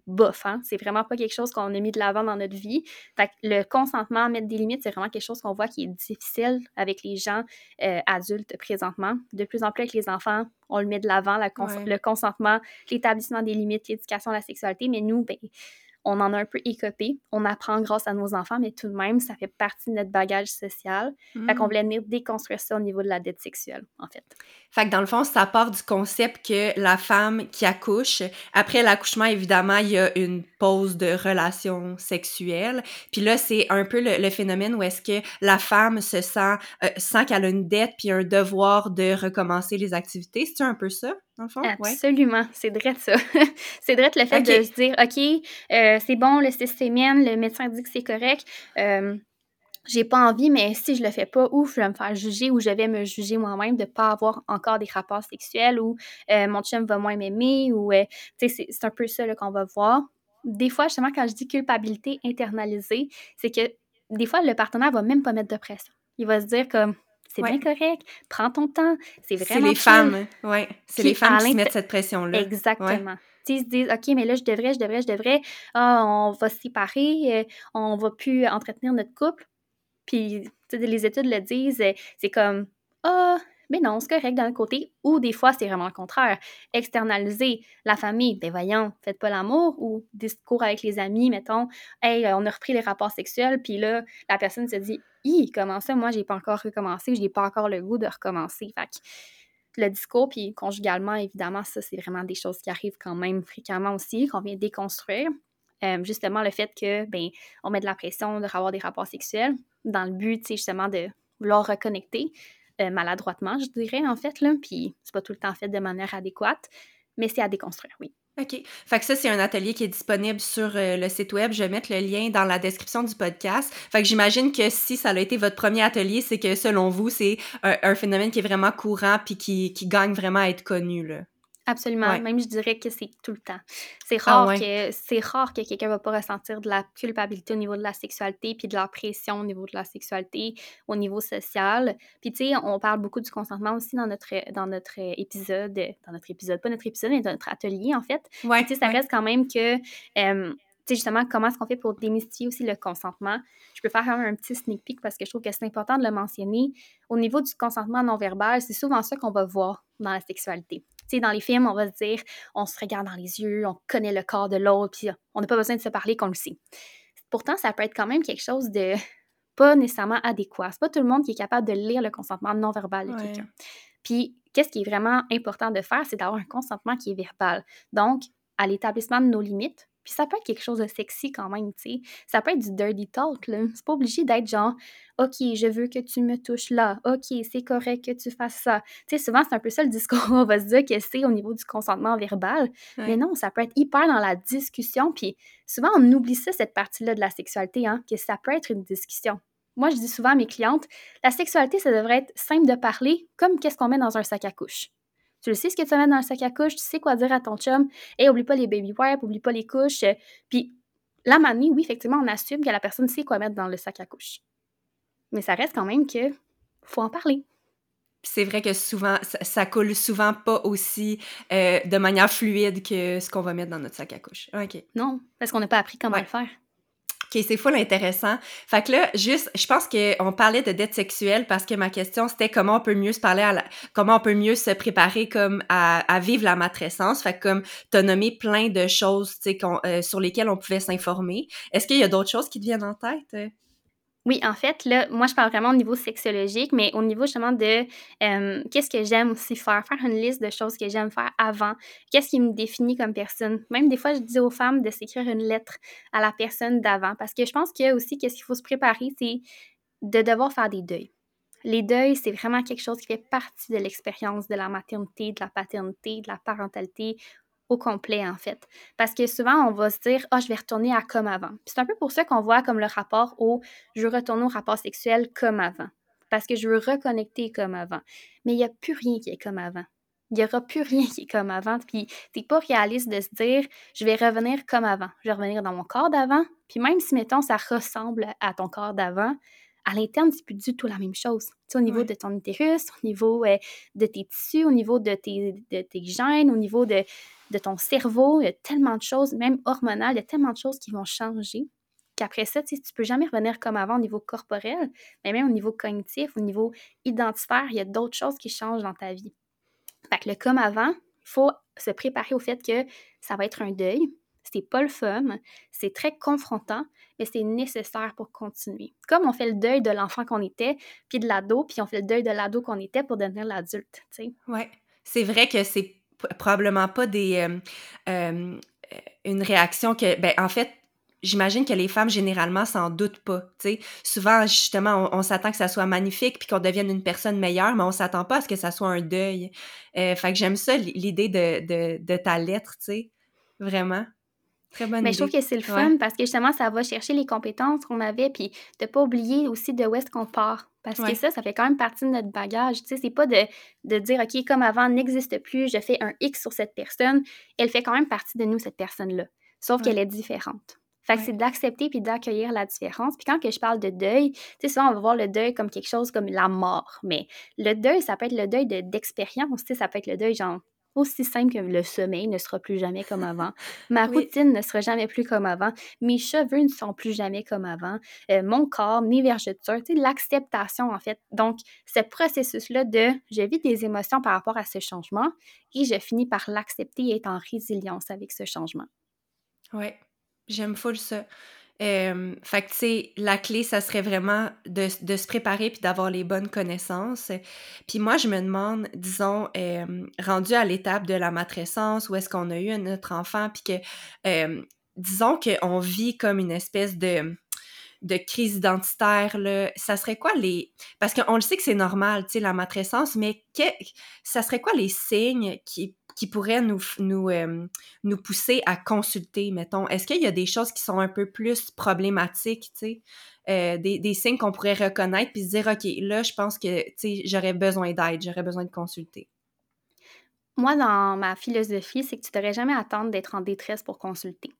bof, hein? C'est vraiment pas quelque chose qu'on a mis de l'avant dans notre vie. Fait que le consentement, mettre des limites, c'est vraiment quelque chose qu'on voit qui est difficile avec les gens euh, adultes présentement. De plus en plus avec les enfants, on le met de l'avant, le consentement, l'établissement des limites, l'éducation à la sexualité, mais nous, ben, on en a un peu écopé. On apprend grâce à nos enfants, mais tout de même, ça fait partie de notre bagage social. Fait qu'on mm. voulait venir déconstruire ça au niveau de la dette sexuelle, en fait. Fait que dans le fond, ça part du concept que la femme qui accouche, après l'accouchement, évidemment, il y a une pause de relation sexuelle. Puis là, c'est un peu le, phénomène où est-ce que la femme se sent, euh, sent qu'elle a une dette puis un devoir de recommencer les activités. C'est un peu ça? Dans le fond? Absolument, c'est vrai ça. c'est vrai le fait de se dire, OK, euh, c'est bon, le systémienne, le médecin dit que c'est correct. Euh, j'ai pas envie, mais si je le fais pas, ouf, je vais me faire juger ou je vais me juger moi-même de pas avoir encore des rapports sexuels ou euh, mon chum va moins m'aimer ou, euh, tu sais, c'est un peu ça qu'on va voir. Des fois, justement, quand je dis culpabilité internalisée, c'est que des fois, le partenaire va même pas mettre de pression. Il va se dire comme, c'est bien correct, prends ton temps, c'est vraiment C'est les femmes, ouais. C'est les femmes qui se mettent cette pression-là. Exactement. ils se disent, OK, mais là, je devrais, je devrais, je devrais. Ah, on va se séparer, euh, on va plus entretenir notre couple. Puis, les études le disent, euh, c'est comme, ah, mais non, c'est correct d'un côté. Ou des fois, c'est vraiment le contraire. Externaliser la famille, ben voyons, faites pas l'amour. Ou discours avec les amis, mettons, hey, on a repris les rapports sexuels, puis là, la personne se dit, hi, comment ça, moi, j'ai pas encore recommencé, j'ai pas encore le goût de recommencer. Fait que le discours, puis conjugalement, évidemment, ça, c'est vraiment des choses qui arrivent quand même fréquemment aussi, qu'on vient déconstruire. Euh, justement, le fait que, ben, on met de la pression de avoir des rapports sexuels dans le but, justement, de vouloir reconnecter euh, maladroitement, je dirais, en fait, là. Puis c'est pas tout le temps fait de manière adéquate, mais c'est à déconstruire, oui. OK. Fait que ça, c'est un atelier qui est disponible sur euh, le site web. Je vais mettre le lien dans la description du podcast. Fait que j'imagine que si ça a été votre premier atelier, c'est que selon vous, c'est un, phénomène qui est vraiment courant puis qui, gagne vraiment à être connu. Absolument. Même, je dirais que c'est tout le temps. C'est ah rare, que, c'est rare que quelqu'un va pas ressentir de la culpabilité au niveau de la sexualité, puis de la pression au niveau de la sexualité, au niveau social. Puis, tu sais, on parle beaucoup du consentement aussi dans notre, dans notre épisode, dans notre épisode, pas notre épisode, mais dans notre atelier, en fait. Ouais, tu sais, ça reste quand même que, tu sais, justement, comment est-ce qu'on fait pour démystifier aussi le consentement? Je peux faire un petit sneak peek parce que je trouve que c'est important de le mentionner. Au niveau du consentement non verbal, c'est souvent ça qu'on va voir dans la sexualité dans les films, on va se dire, on se regarde dans les yeux, on connaît le corps de l'autre, puis on n'a pas besoin de se parler qu'on le sait. Pourtant, ça peut être quand même quelque chose de pas nécessairement adéquat. C'est pas tout le monde qui est capable de lire le consentement non verbal de quelqu'un. Puis, qu'est-ce qui est vraiment important de faire, c'est d'avoir un consentement qui est verbal. Donc, à l'établissement de nos limites, puis ça peut être quelque chose de sexy quand même, tu sais. Ça peut être du dirty talk, là. C'est pas obligé d'être genre, OK, je veux que tu me touches là. OK, c'est correct que tu fasses ça. Tu sais, souvent, c'est un peu ça le discours. On va se dire que c'est au niveau du consentement verbal. Mais non, ça peut être hyper dans la discussion. Puis souvent, on oublie ça, cette partie-là de la sexualité, hein, que ça peut être une discussion. Moi, je dis souvent à mes clientes, la sexualité, ça devrait être simple de parler, comme qu'est-ce qu'on met dans un sac à couche. Tu le sais ce que tu vas mettre dans le sac à couche, tu sais quoi dire à ton chum. Et oublie pas les baby wipes, oublie pas les couches. Puis la manie, oui, effectivement, on assume que la personne sait quoi mettre dans le sac à couche. Mais ça reste quand même que faut en parler. C'est vrai que souvent, ça, coule souvent pas aussi euh, de manière fluide que ce qu'on va mettre dans notre sac à couche. OK. Non, parce qu'on n'a pas appris comment le faire. OK, c'est full intéressant. Fait que là, juste, je pense qu'on parlait de dette sexuelle parce que ma question, c'était comment on peut mieux se parler à la, comment on peut mieux se préparer comme à, vivre la matrescence. Fait que comme t'as nommé plein de choses, tu euh, sur lesquelles on pouvait s'informer. Est-ce qu'il y a d'autres choses qui te viennent en tête? Oui, en fait, là, moi, je parle vraiment au niveau sexologique, mais au niveau justement de qu'est-ce que j'aime aussi faire, faire une liste de choses que j'aime faire avant, qu'est-ce qui me définit comme personne? Même des fois, je dis aux femmes de s'écrire une lettre à la personne d'avant, parce que je pense a aussi qu'est-ce qu'il faut se préparer, c'est de devoir faire des deuils. Les deuils, c'est vraiment quelque chose qui fait partie de l'expérience de la maternité, de la paternité, de la parentalité complet, en fait. Parce que souvent, on va se dire, ah, je vais retourner à comme avant. C'est un peu pour ça qu'on voit comme le rapport au je veux retourner au rapport sexuel comme avant. Parce que je veux reconnecter comme avant. Mais il n'y a plus rien qui est comme avant. Il n'y aura plus rien qui est comme avant. Puis, c'est pas réaliste de se dire, je vais revenir comme avant. Je vais revenir dans mon corps d'avant. Puis, même si, mettons, ça ressemble à ton corps d'avant, à l'interne, c'est plus du tout la même chose. au niveau de ton utérus, au niveau euh, de tes tissus, au niveau de tes, de tes gènes, au niveau de, de ton cerveau, il y a tellement de choses, même hormonales, il y a tellement de choses qui vont changer qu'après ça, tu ne peux jamais revenir comme avant au niveau corporel, mais même au niveau cognitif, au niveau identitaire, il y a d'autres choses qui changent dans ta vie. Fait que le comme avant, il faut se préparer au fait que ça va être un deuil, c'est pas le fun, c'est très confrontant, mais c'est nécessaire pour continuer. Comme on fait le deuil de l'enfant qu'on était, puis de l'ado, puis on fait le deuil de l'ado qu'on était pour devenir l'adulte, tu sais. Ouais. C'est vrai que c'est probablement pas des euh, euh, une réaction que ben en fait j'imagine que les femmes généralement s'en doutent pas souvent justement on, s'attend que ça soit magnifique puis qu'on devienne une personne meilleure mais on s'attend pas à ce que ça soit un deuil euh, fait que j'aime ça l'idée de, de, de, ta lettre tu sais vraiment Très bonne Mais je trouve que c'est le fun parce que justement, ça va chercher les compétences qu'on avait, puis de pas oublier aussi de où est-ce qu'on part. Parce que ça, ça fait quand même partie de notre bagage. Tu sais, c'est pas de, de dire, OK, comme avant n'existe plus, je fais un X sur cette personne. Elle fait quand même partie de nous, cette personne-là. Sauf qu'elle est différente. Fait que c'est d'accepter puis d'accueillir la différence. Puis quand que je parle de deuil, tu sais, souvent on va voir le deuil comme quelque chose comme la mort. Mais le deuil, ça peut être le deuil d'expérience. tu sais, ça peut être le deuil genre aussi simple que le sommeil ne sera plus jamais comme avant. Ma routine ne sera jamais plus comme avant. Mes cheveux ne sont plus jamais comme avant. Euh, mon corps, mes vergetures, l'acceptation en fait. Donc, ce processus-là de je vis des émotions par rapport à ce changement et je finis par l'accepter et être en résilience avec ce changement. Oui, j'aime full ça. Fait que, tu sais, la clé, ça serait vraiment de, se préparer puis d'avoir les bonnes connaissances. Puis moi, je me demande, disons, rendu à l'étape de la matrescence, où est-ce qu'on a eu notre enfant, puis que, disons qu'on vit comme une espèce de de crise identitaire, là, ça serait quoi les... Parce qu'on le sait que c'est normal, tu sais, la matrescence, mais que... ça serait quoi les signes qui qui pourraient nous, nous, euh, nous pousser à consulter, mettons? Est-ce qu'il y a des choses qui sont un peu plus problématiques, tu sais? Euh, des, des, signes qu'on pourrait reconnaître puis se dire, OK, là, je pense que, tu j'aurais besoin d'aide, j'aurais besoin de consulter. Moi, dans ma philosophie, c'est que tu ne devrais jamais attendre d'être en détresse pour consulter.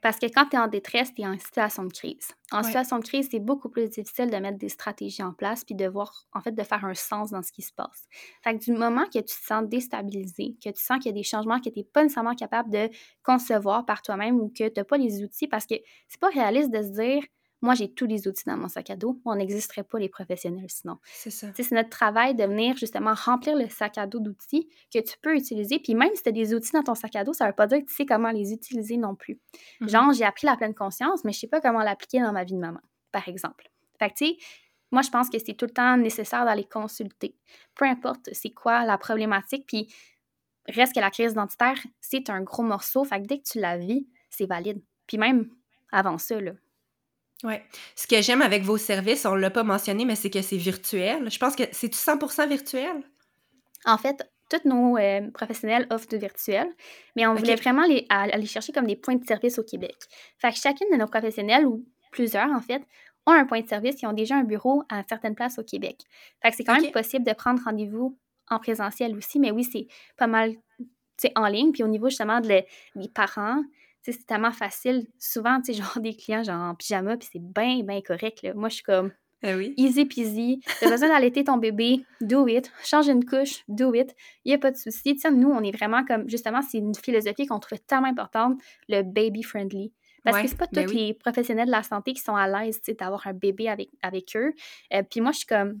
Parce que quand tu es en détresse, tu es en situation de crise. En situation de crise, c'est beaucoup plus difficile de mettre des stratégies en place puis de voir, en fait, de faire un sens dans ce qui se passe. Fait que du moment que tu te sens déstabilisé, que tu sens qu'il y a des changements que tu n'es pas nécessairement capable de concevoir par toi-même ou que tu n'as pas les outils, parce que c'est pas réaliste de se dire moi, j'ai tous les outils dans mon sac à dos. On n'existerait pas les professionnels sinon. C'est ça. C'est notre travail de venir justement remplir le sac à dos d'outils que tu peux utiliser. Puis même si tu as des outils dans ton sac à dos, ça ne veut pas dire que tu sais comment les utiliser non plus. Mm-hmm. Genre, j'ai appris la pleine conscience, mais je ne sais pas comment l'appliquer dans ma vie de maman, par exemple. Fait que tu sais, moi, je pense que c'est tout le temps nécessaire d'aller consulter. Peu importe c'est quoi la problématique. Puis reste que la crise identitaire, c'est un gros morceau. Fait que dès que tu la vis, c'est valide. Puis même avant ça, là, oui. Ce que j'aime avec vos services, on ne l'a pas mentionné, mais c'est que c'est virtuel. Je pense que c'est 100 virtuel? En fait, tous nos euh, professionnels offrent du virtuel, mais on voulait vraiment les, aller chercher comme des points de service au Québec. Fait que chacune de nos professionnels, ou plusieurs en fait, ont un point de service qui ont déjà un bureau à certaines places au Québec. Fait que c'est quand même possible de prendre rendez-vous en présentiel aussi, mais oui, c'est pas mal en ligne. Puis au niveau justement de des parents, c'est tellement facile. Souvent, tu sais, genre des clients genre en pyjama, puis c'est bien, bien correct. Là. Moi, je suis comme ah oui. easy peasy. T'as besoin d'allaiter ton bébé, do it. Change une couche, do it. Il n'y a pas de souci. Tu sais, nous, on est vraiment comme, justement, c'est une philosophie qu'on trouve tellement importante, le baby friendly. Parce que c'est pas ben tous les professionnels de la santé qui sont à l'aise d'avoir un bébé avec, avec eux. Euh, puis moi, je suis comme.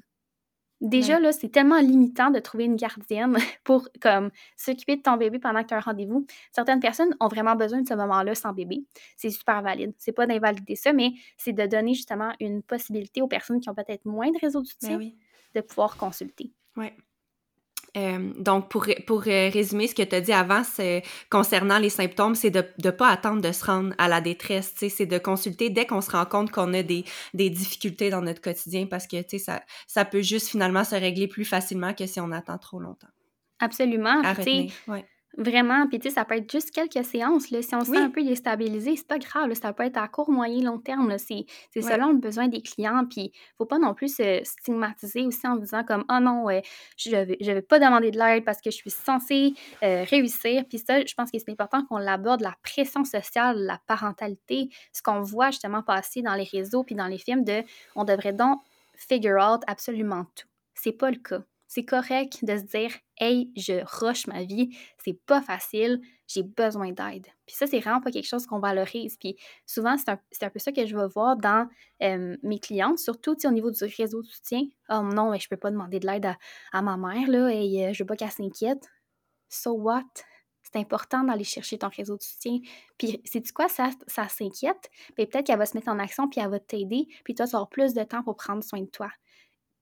Déjà, là, c'est tellement limitant de trouver une gardienne pour comme s'occuper de ton bébé pendant que tu as un rendez-vous. Certaines personnes ont vraiment besoin de ce moment-là sans bébé. C'est super valide. C'est pas d'invalider ça, mais c'est de donner justement une possibilité aux personnes qui ont peut-être moins de réseau de ben soutien de pouvoir consulter. Oui. Euh, donc, pour, pour euh, résumer ce que tu as dit avant, concernant les symptômes, c'est de ne pas attendre de se rendre à la détresse, c'est de consulter dès qu'on se rend compte qu'on a des, des, difficultés dans notre quotidien parce que ça, ça peut juste finalement se régler plus facilement que si on attend trop longtemps. Absolument. Ouais. Vraiment, puis tu sais, ça peut être juste quelques séances. Là. Si on se sent un peu déstabilisé, c'est pas grave. ça peut être à court, moyen, long terme. C'est selon le besoin des clients. Puis faut pas non plus se stigmatiser aussi en disant comme Oh non, je vais, je vais pas demander de l'aide parce que je suis censée euh, réussir. Puis ça, je pense que c'est important qu'on l'aborde, la pression sociale, la parentalité, ce qu'on voit justement passer dans les réseaux puis dans les films de on devrait donc figure out absolument tout. C'est pas le cas. C'est correct de se dire Hey, je rush ma vie, c'est pas facile, j'ai besoin d'aide. Puis ça, c'est vraiment pas quelque chose qu'on valorise. Puis souvent, c'est un, peu ça que je vais voir dans mes clientes, surtout au niveau du réseau de soutien. Oh non, mais je peux pas demander de l'aide à, ma mère, là, et euh, je veux pas qu'elle s'inquiète. So what? C'est important d'aller chercher ton réseau de soutien. Puis, c'est quoi, ça, ça s'inquiète? Puis peut-être qu'elle va se mettre en action, puis elle va t'aider, puis toi, tu auras plus de temps pour prendre soin de toi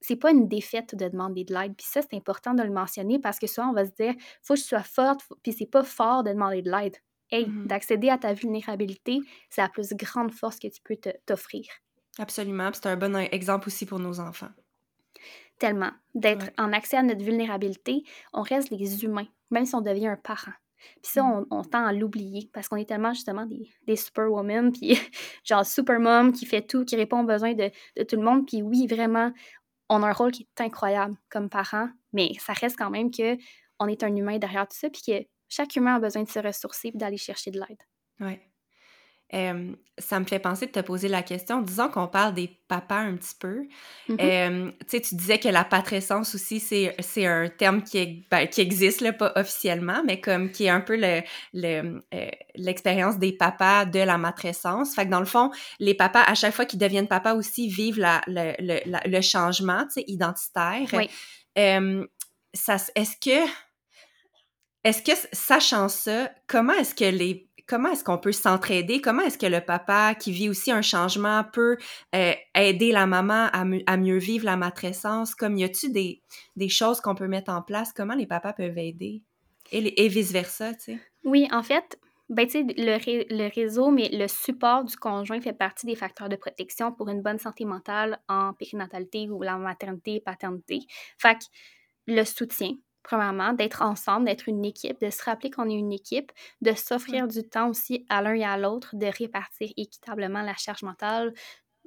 c'est pas une défaite de demander de l'aide. Puis ça, c'est important de le mentionner parce que souvent, on va se dire, faut que je sois forte, puis c'est pas fort de demander de l'aide. Hey, mmh d'accéder à ta vulnérabilité, c'est la plus grande force que tu peux t'offrir. Absolument. c'est un bon exemple aussi pour nos enfants. Tellement. D'être en accès à notre vulnérabilité, on reste les humains, même si on devient un parent. Puis ça, mmh. on, tend à l'oublier parce qu'on est tellement justement des, des superwomen, puis genre supermom qui fait tout, qui répond aux besoins de, de, tout le monde. Puis oui, vraiment, on a un rôle qui est incroyable comme parent, mais ça reste quand même que on est un humain derrière tout ça, puis que chaque humain a besoin de se ressourcer et d'aller chercher de l'aide. Ça me fait penser de te poser la question. Disons qu'on parle des papas un petit peu. Mm-hmm. tu sais, tu disais que la patrescence aussi, c'est un terme qui, ben, qui existe, là, pas officiellement, mais comme qui est un peu euh, l'expérience le, des papas de la matrescence. Fait que dans le fond, les papas, à chaque fois qu'ils deviennent papas aussi, vivent la, le, le, changement identitaire. Oui. est-ce que est-ce que, sachant ça, comment est-ce que les comment est-ce qu'on peut s'entraider? Comment est-ce que le papa qui vit aussi un changement peut euh, aider la maman à, mieux vivre la matrescence? Comme y a-tu des, choses qu'on peut mettre en place? Comment les papas peuvent aider? Et, vice-versa, tu sais? Oui, en fait, ben, le, le réseau, mais le support du conjoint fait partie des facteurs de protection pour une bonne santé mentale en périnatalité ou la maternité et paternité. Fait que le soutien, premièrement, d'être ensemble, d'être une équipe, de se rappeler qu'on est une équipe, de s'offrir du temps aussi à l'un et à l'autre, de répartir équitablement la charge mentale.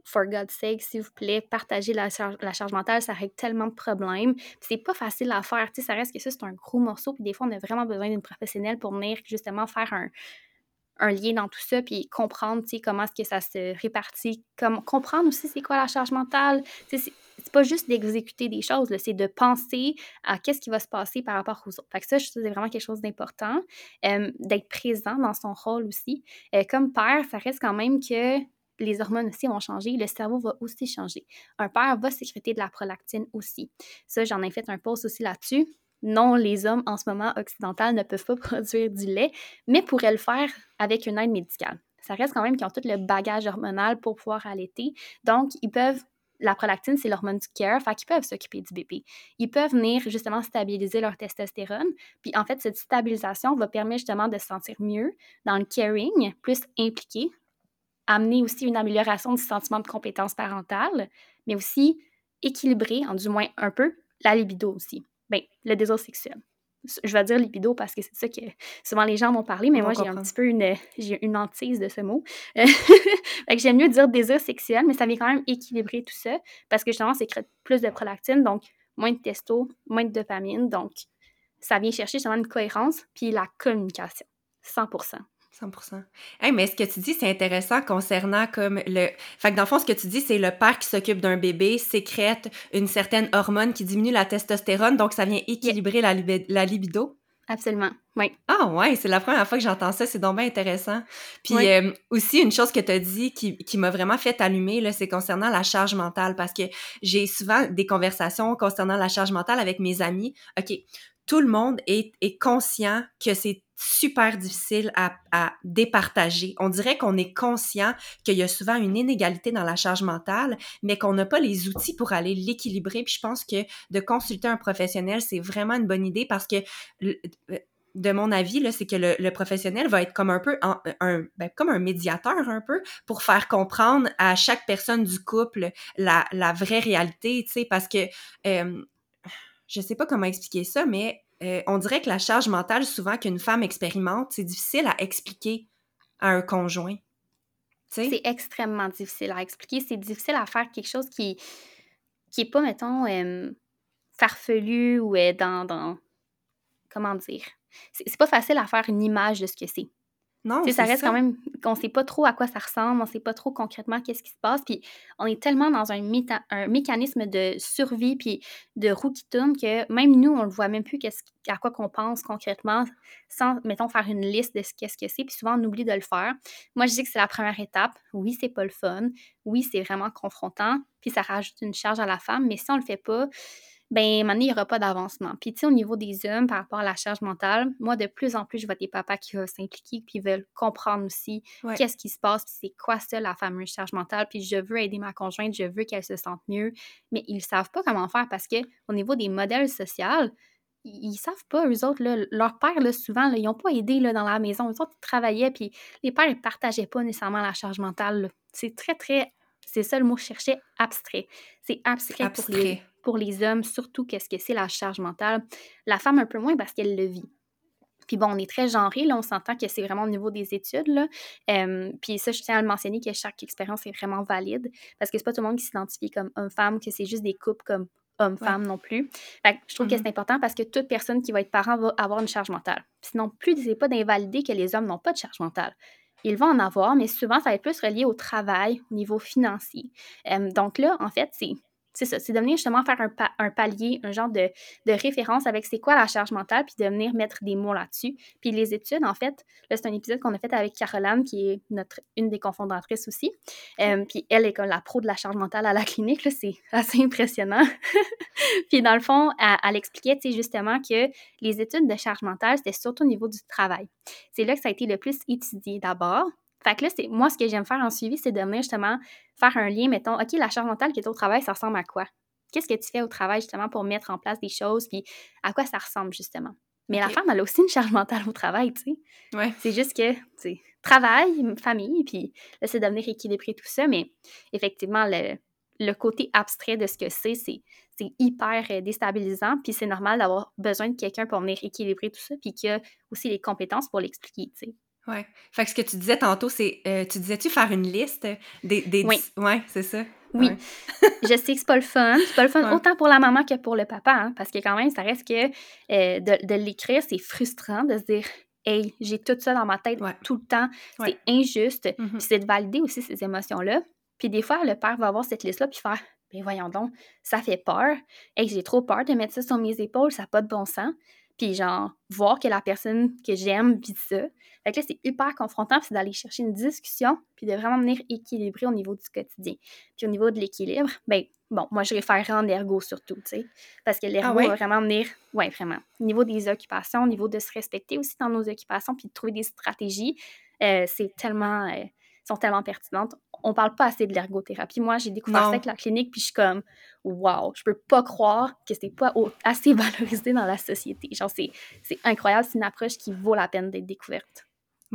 For God's sake, s'il vous plaît, partagez la charge, la charge mentale, ça règle tellement de problèmes. C'est pas facile à faire, tu sais, ça reste que ça, c'est un gros morceau, puis des fois, on a vraiment besoin d'une professionnelle pour venir justement faire un, un lien dans tout ça, puis comprendre, comment est-ce que ça se répartit, comme, comprendre aussi c'est quoi la charge mentale. C'est pas juste d'exécuter des choses, c'est de penser à qu'est-ce qui va se passer par rapport aux autres. Fait que ça, c'est vraiment quelque chose d'important, d'être présent dans son rôle aussi. Euh, comme père, ça reste quand même que les hormones aussi vont changer, le cerveau va aussi changer. Un père va sécréter de la prolactine aussi. Ça, j'en ai fait un post aussi là-dessus. Non, les hommes en ce moment occidentaux ne peuvent pas produire du lait, mais pourraient le faire avec une aide médicale. Ça reste quand même qu'ils ont tout le bagage hormonal pour pouvoir allaiter. Donc, ils peuvent la prolactine, c'est l'hormone du care, fait qu'ils peuvent s'occuper du bébé. Ils peuvent venir justement stabiliser leur testostérone. Puis en fait, cette stabilisation va permettre justement de se sentir mieux dans le caring, plus impliqué, amener aussi une amélioration du sentiment de compétence parentale, mais aussi équilibrer, en du moins un peu, la libido aussi. Bien, le désir sexuel. Je vais dire libido parce que c'est ça que souvent les gens m'ont parlé, mais moi j'ai un petit peu une, j'ai une hantise de ce mot. fait que j'aime mieux dire désir sexuel, mais ça vient quand même équilibrer tout ça parce que justement, c'est plus de prolactine, donc moins de testo, moins de dopamine, donc ça vient chercher justement une cohérence puis la communication, 100%. 100 hey, mais ce que tu dis, c'est intéressant concernant comme le... Fait que dans le fond, ce que tu dis, c'est le père qui s'occupe d'un bébé sécrète une certaine hormone qui diminue la testostérone, donc ça vient équilibrer la, la libido. Absolument, oui. Ah ouais, c'est la première fois que j'entends ça, c'est donc bien intéressant. Puis euh, aussi, une chose que tu as dit qui, qui m'a vraiment fait allumer, là, c'est concernant la charge mentale, parce que j'ai souvent des conversations concernant la charge mentale avec mes amis. OK, tout le monde est, est conscient que c'est super difficile à, à, départager. On dirait qu'on est conscient qu'il y a souvent une inégalité dans la charge mentale, mais qu'on n'a pas les outils pour aller l'équilibrer. Puis je pense que de consulter un professionnel, c'est vraiment une bonne idée parce que de mon avis, là, c'est que le, le, professionnel va être comme un peu un, ben, comme un médiateur un peu pour faire comprendre à chaque personne du couple la, la vraie réalité, tu sais, parce que euh, je sais pas comment expliquer ça, mais euh, on dirait que la charge mentale, souvent qu'une femme expérimente, c'est difficile à expliquer à un conjoint. C'est extrêmement difficile à expliquer. C'est difficile à faire quelque chose qui qui est pas, mettons, euh, farfelu ou est dans, dans, Comment dire? C'est pas facile à faire une image de ce que c'est. Non, ça reste quand même qu'on sait pas trop à quoi ça ressemble, on sait pas trop concrètement qu'est-ce qui se passe, puis on est tellement dans un, un, mécanisme de survie puis de roue qui tourne que même nous, on ne voit même plus à quoi qu'on pense concrètement sans, mettons, faire une liste de ce qu'est-ce que c'est, puis souvent on oublie de le faire. Moi, je dis que c'est la première étape. Oui, c'est pas le fun. Oui, c'est vraiment confrontant, puis ça rajoute une charge à la femme, mais si on le fait pas, ben maintenant, il n'y aura pas d'avancement. Puis, tu sais, au niveau des hommes, par rapport à la charge mentale, moi, de plus en plus, je vois des papas qui veulent s'impliquer, puis veulent comprendre aussi qu'est-ce qui se passe, puis c'est quoi ça, la fameuse charge mentale, puis je veux aider ma conjointe, je veux qu'elle se sente mieux, mais ils ne savent pas comment faire parce que au niveau des modèles sociaux, ils, ne savent pas, eux autres, là, leur père, là, souvent, ils n'ont pas aidé là, dans la maison. Eux autres, ils travaillaient, puis les pères ne partageaient pas nécessairement la charge mentale. C'est très, très, c'est ça le mot que je cherchais, abstrait. C'est abstrait, abstrait. pour les pour les hommes, surtout qu'est-ce que c'est la charge mentale. La femme un peu moins parce qu'elle le vit. Puis bon, on est très genré, là, on s'entend que c'est vraiment au niveau des études, là. puis ça, je tiens à le mentionner que chaque expérience est vraiment valide, parce que c'est pas tout le monde qui s'identifie comme homme-femme, que c'est juste des couples comme homme-femme non plus. Fait je trouve que c'est mm-hmm. important parce que toute personne qui va être parent va avoir une charge mentale. Sinon, plus, c'est pas d'invalider que les hommes n'ont pas de charge mentale. Ils vont en avoir, mais souvent, ça va être plus relié au travail, au niveau financier. donc là, en fait, c'est c'est ça, c'est de venir justement faire un, palier, un genre de, référence avec c'est quoi la charge mentale, puis de venir mettre des mots là-dessus. Puis les études, en fait, là, c'est un épisode qu'on a fait avec Caroline, qui est notre, une des confondatrices aussi. Euh, puis elle est comme la pro de la charge mentale à la clinique, là, c'est assez impressionnant. puis dans le fond, elle, elle expliquait, tu sais, justement que les études de charge mentale, c'était surtout au niveau du travail. C'est là que ça a été le plus étudié d'abord. Fait que là, c'est, moi, ce que j'aime faire en suivi, c'est de venir justement faire un lien, mettons, OK, la charge mentale qui est au travail, ça ressemble à quoi? Qu'est-ce que tu fais au travail justement pour mettre en place des choses, puis à quoi ça ressemble justement? Mais la femme, elle a aussi une charge mentale au travail, tu sais. Ouais. C'est juste que, tu sais, travail, famille, puis là, c'est de venir équilibrer tout ça, mais effectivement, le, le côté abstrait de ce que c'est, c'est, c'est hyper euh, déstabilisant, puis c'est normal d'avoir besoin de quelqu'un pour venir équilibrer tout ça, puis qu'il y a aussi les compétences pour l'expliquer, tu sais. Ouais. Fait que ce que tu disais tantôt, c'est. Euh, tu disais-tu faire une liste des. des oui. Ouais, c'est ça? Oui. je sais que c'est pas le fun. C'est pas le fun autant pour la maman que pour le papa, hein, parce que quand même, ça reste que euh, de, de l'écrire, c'est frustrant de se dire. Hey, j'ai tout ça dans ma tête tout le temps. C'est injuste. Mm-hmm. Puis c'est de valider aussi ces émotions-là. Puis des fois, le père va avoir cette liste-là, puis faire Ben voyons donc, ça fait peur. Hey, j'ai trop peur de mettre ça sur mes épaules, ça n'a pas de bon sens puis genre voir que la personne que j'aime vit ça. Fait que là, c'est hyper confrontant, c'est d'aller chercher une discussion, puis de vraiment venir équilibrer au niveau du quotidien. Puis au niveau de l'équilibre, ben bon, moi je référerais en ergo surtout, tu sais, parce que l'ergo ah va vraiment venir, ouais, vraiment, au niveau des occupations, au niveau de se respecter aussi dans nos occupations, puis de trouver des stratégies, euh, c'est tellement... Euh, sont tellement pertinentes. On parle pas assez de l'ergothérapie. Moi, j'ai découvert ça avec la clinique, puis je suis comme, wow, je peux pas croire que c'est pas assez valorisé dans la société. Genre, c'est incroyable, c'est une approche qui vaut la peine d'être découverte.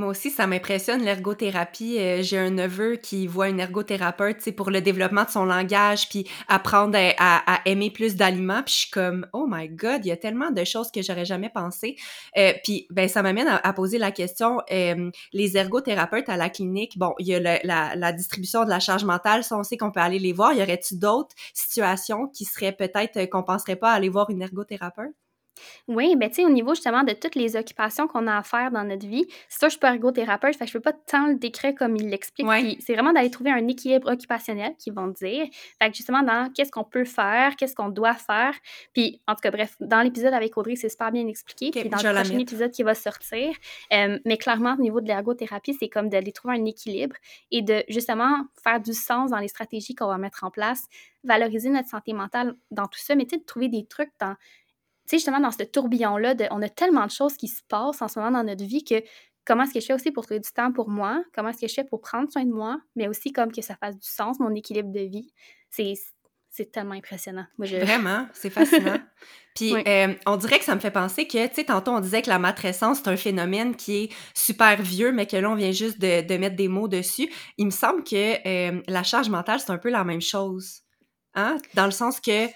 Moi aussi, ça m'impressionne l'ergothérapie. Euh, j'ai un neveu qui voit une ergothérapeute, sais, pour le développement de son langage, puis apprendre à, aimer plus d'aliments. Puis je suis comme, oh my God, il y a tellement de choses que j'aurais jamais pensé. Euh, puis ben ça m'amène à, poser la question, euh, les ergothérapeutes à la clinique, bon, il y a la, distribution de la charge mentale, ça on sait qu'on peut aller les voir. Y aurait-il d'autres situations qui seraient peut-être qu'on penserait pas aller voir une ergothérapeute? Oui, ben tu sais, au niveau justement de toutes les occupations qu'on a à faire dans notre vie, c'est ça, je suis pas ergothérapeute, fait que je peux pas tant le décrire comme il l'explique. Ouais. C'est vraiment d'aller trouver un équilibre occupationnel, qu'ils vont dire. Fait que justement, dans qu'est-ce qu'on peut faire, qu'est-ce qu'on doit faire. Puis, en tout cas, bref, dans l'épisode avec Audrey, c'est super bien expliqué. Puis dans le prochain épisode qui va sortir. euh, mais clairement, au niveau de l'ergothérapie, c'est comme d'aller trouver un équilibre et de justement faire du sens dans les stratégies qu'on va mettre en place, valoriser notre santé mentale dans tout ça, mais tu sais, de trouver des trucs dans sais, justement, dans ce tourbillon-là, on a tellement de choses qui se passent en ce moment dans notre vie que comment est-ce que je fais aussi pour trouver du temps pour moi? Comment est-ce que je fais pour prendre soin de moi? Mais aussi comme que ça fasse du sens, mon équilibre de vie. C'est, c'est tellement impressionnant. Moi, je... Vraiment, c'est fascinant. Puis Oui. euh, on dirait que ça me fait penser que, tu sais, tantôt on disait que la matrescence, c'est un phénomène qui est super vieux, mais que là, on vient juste de, de mettre des mots dessus. Il me semble que euh, la charge mentale, c'est un peu la même chose. Hein? Dans le sens que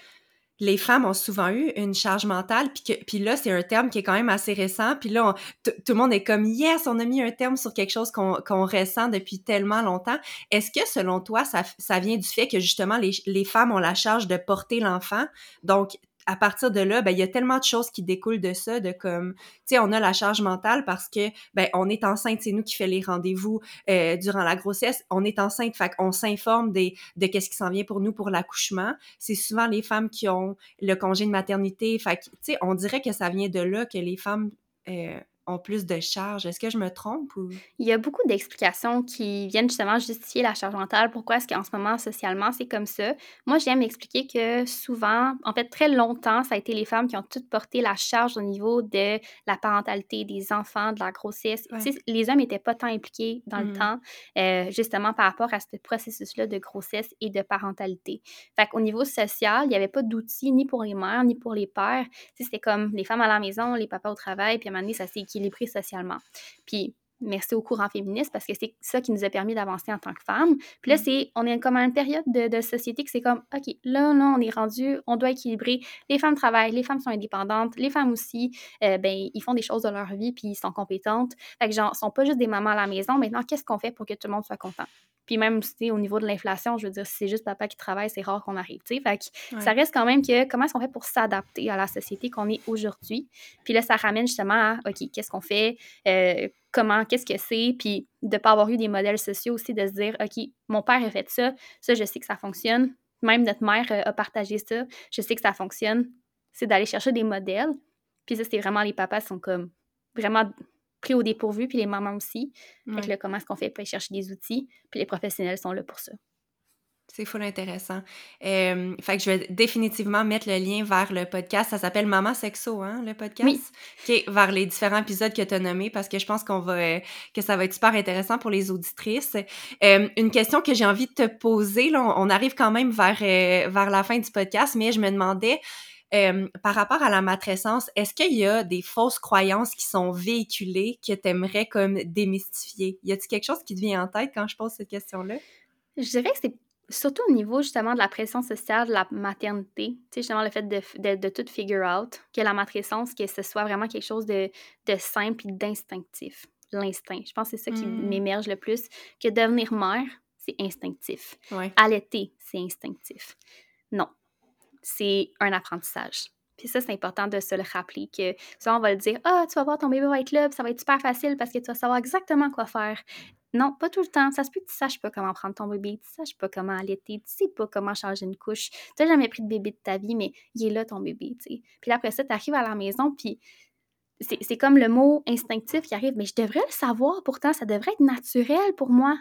les femmes ont souvent eu une charge mentale, puis, là, c'est un terme qui est quand même assez récent, puis là, tout le monde est comme « Yes, on a mis un terme sur quelque chose qu'on qu'on ressent depuis tellement longtemps ». Est-ce que, selon toi, ça, ça vient du fait que, justement, les, les femmes ont la charge de porter l'enfant? Donc, à partir de là, ben, il y a tellement de choses qui découlent de ça, de comme, tu sais, on a la charge mentale parce que, ben, on est enceinte, c'est nous qui fait les rendez-vous euh, durant la grossesse, on est enceinte, fait qu'on s'informe des, de qu'est-ce qui s'en vient pour nous pour l'accouchement. C'est souvent les femmes qui ont le congé de maternité, fait que, tu sais, on dirait que ça vient de là que les femmes euh, ont plus de charge. Est-ce que je me trompe ou... Il y a beaucoup d'explications qui viennent justement justifier la charge mentale. Pourquoi est-ce qu'en ce moment, socialement, c'est comme ça? Moi, j'aime expliquer que souvent, en fait, très longtemps, ça a été les femmes qui ont toutes porté la charge au niveau de la parentalité, des enfants, de la grossesse. Ouais. Tu sais, les hommes n'étaient pas tant impliqués dans le Mhm. temps, euh, justement par rapport à ce processus-là de grossesse et de parentalité. Fait qu'au niveau social, il n'y avait pas d'outils ni pour les mères, ni pour les pères. Tu sais, c'était comme les femmes à la maison, les papas au travail, puis à un moment donné, ça s'est équilibré socialement. Puis merci au courant féministe parce que c'est ça qui nous a permis d'avancer en tant que femmes. Puis là, Mm. c'est, on est comme à une période de, de société que c'est comme, OK, là, là, on est rendu, on doit équilibrer. Les femmes travaillent, les femmes sont indépendantes, les femmes aussi, euh, ben, ils font des choses de leur vie puis ils sont compétentes. Fait que genre, sont pas juste des mamans à la maison. Maintenant, qu'est-ce qu'on fait pour que tout le monde soit content? Puis même, tu sais, au niveau de l'inflation, je veux dire, si c'est juste papa qui travaille, c'est rare qu'on arrive, tu sais. Fait que Ouais. ça reste quand même que comment est-ce qu'on fait pour s'adapter à la société qu'on est aujourd'hui? Puis là, ça ramène justement à, OK, qu'est-ce qu'on fait? Euh, comment, qu'est-ce que c'est? Puis de ne pas avoir eu des modèles sociaux aussi, de se dire, OK, mon père a fait ça, ça, je sais que ça fonctionne. Même notre mère euh, a partagé ça, je sais que ça fonctionne. C'est d'aller chercher des modèles. Puis ça, c'est vraiment les papas sont comme vraiment pris au dépourvu, puis les mamans aussi. Fait Ouais. que là, comment est-ce qu'on fait pour aller chercher des outils? Puis les professionnels sont là pour ça. C'est full intéressant. Euh, fait que je vais définitivement mettre le lien vers le podcast. Ça s'appelle Maman Sexo, hein, le podcast? Oui. OK, vers les différents épisodes que tu as nommés parce que je pense qu'on va euh, que ça va être super intéressant pour les auditrices. Euh, une question que j'ai envie de te poser, là, on, on arrive quand même vers, euh, vers la fin du podcast, mais je me demandais, euh, par rapport à la matrescence, est-ce qu'il y a des fausses croyances qui sont véhiculées que tu aimerais comme démystifier? Y a-t-il quelque chose qui te vient en tête quand je pose cette question-là? Je dirais que c'est surtout au niveau justement de la pression sociale de la maternité, tu sais, justement le fait de, de, de tout figure out, que la matrescence, que ce soit vraiment quelque chose de, de simple et d'instinctif. L'instinct. Je pense que c'est ça qui Mm. m'émerge le plus, que devenir mère, c'est instinctif. Ouais. Allaiter, c'est instinctif. Non, c'est un apprentissage. Puis ça, c'est important de se le rappeler que souvent on va le dire Ah, tu vas voir ton bébé va être là, puis ça va être super facile parce que tu vas savoir exactement quoi faire. Non, pas tout le temps. Ça se peut que tu saches pas comment prendre ton bébé, tu saches pas comment allaiter, tu sais pas comment changer une couche. Tu n'as jamais pris de bébé de ta vie, mais il est là ton bébé, tu sais. Puis après ça, tu arrives à la maison, puis c'est c'est comme le mot instinctif qui arrive, mais je devrais le savoir, pourtant, ça devrait être naturel pour moi.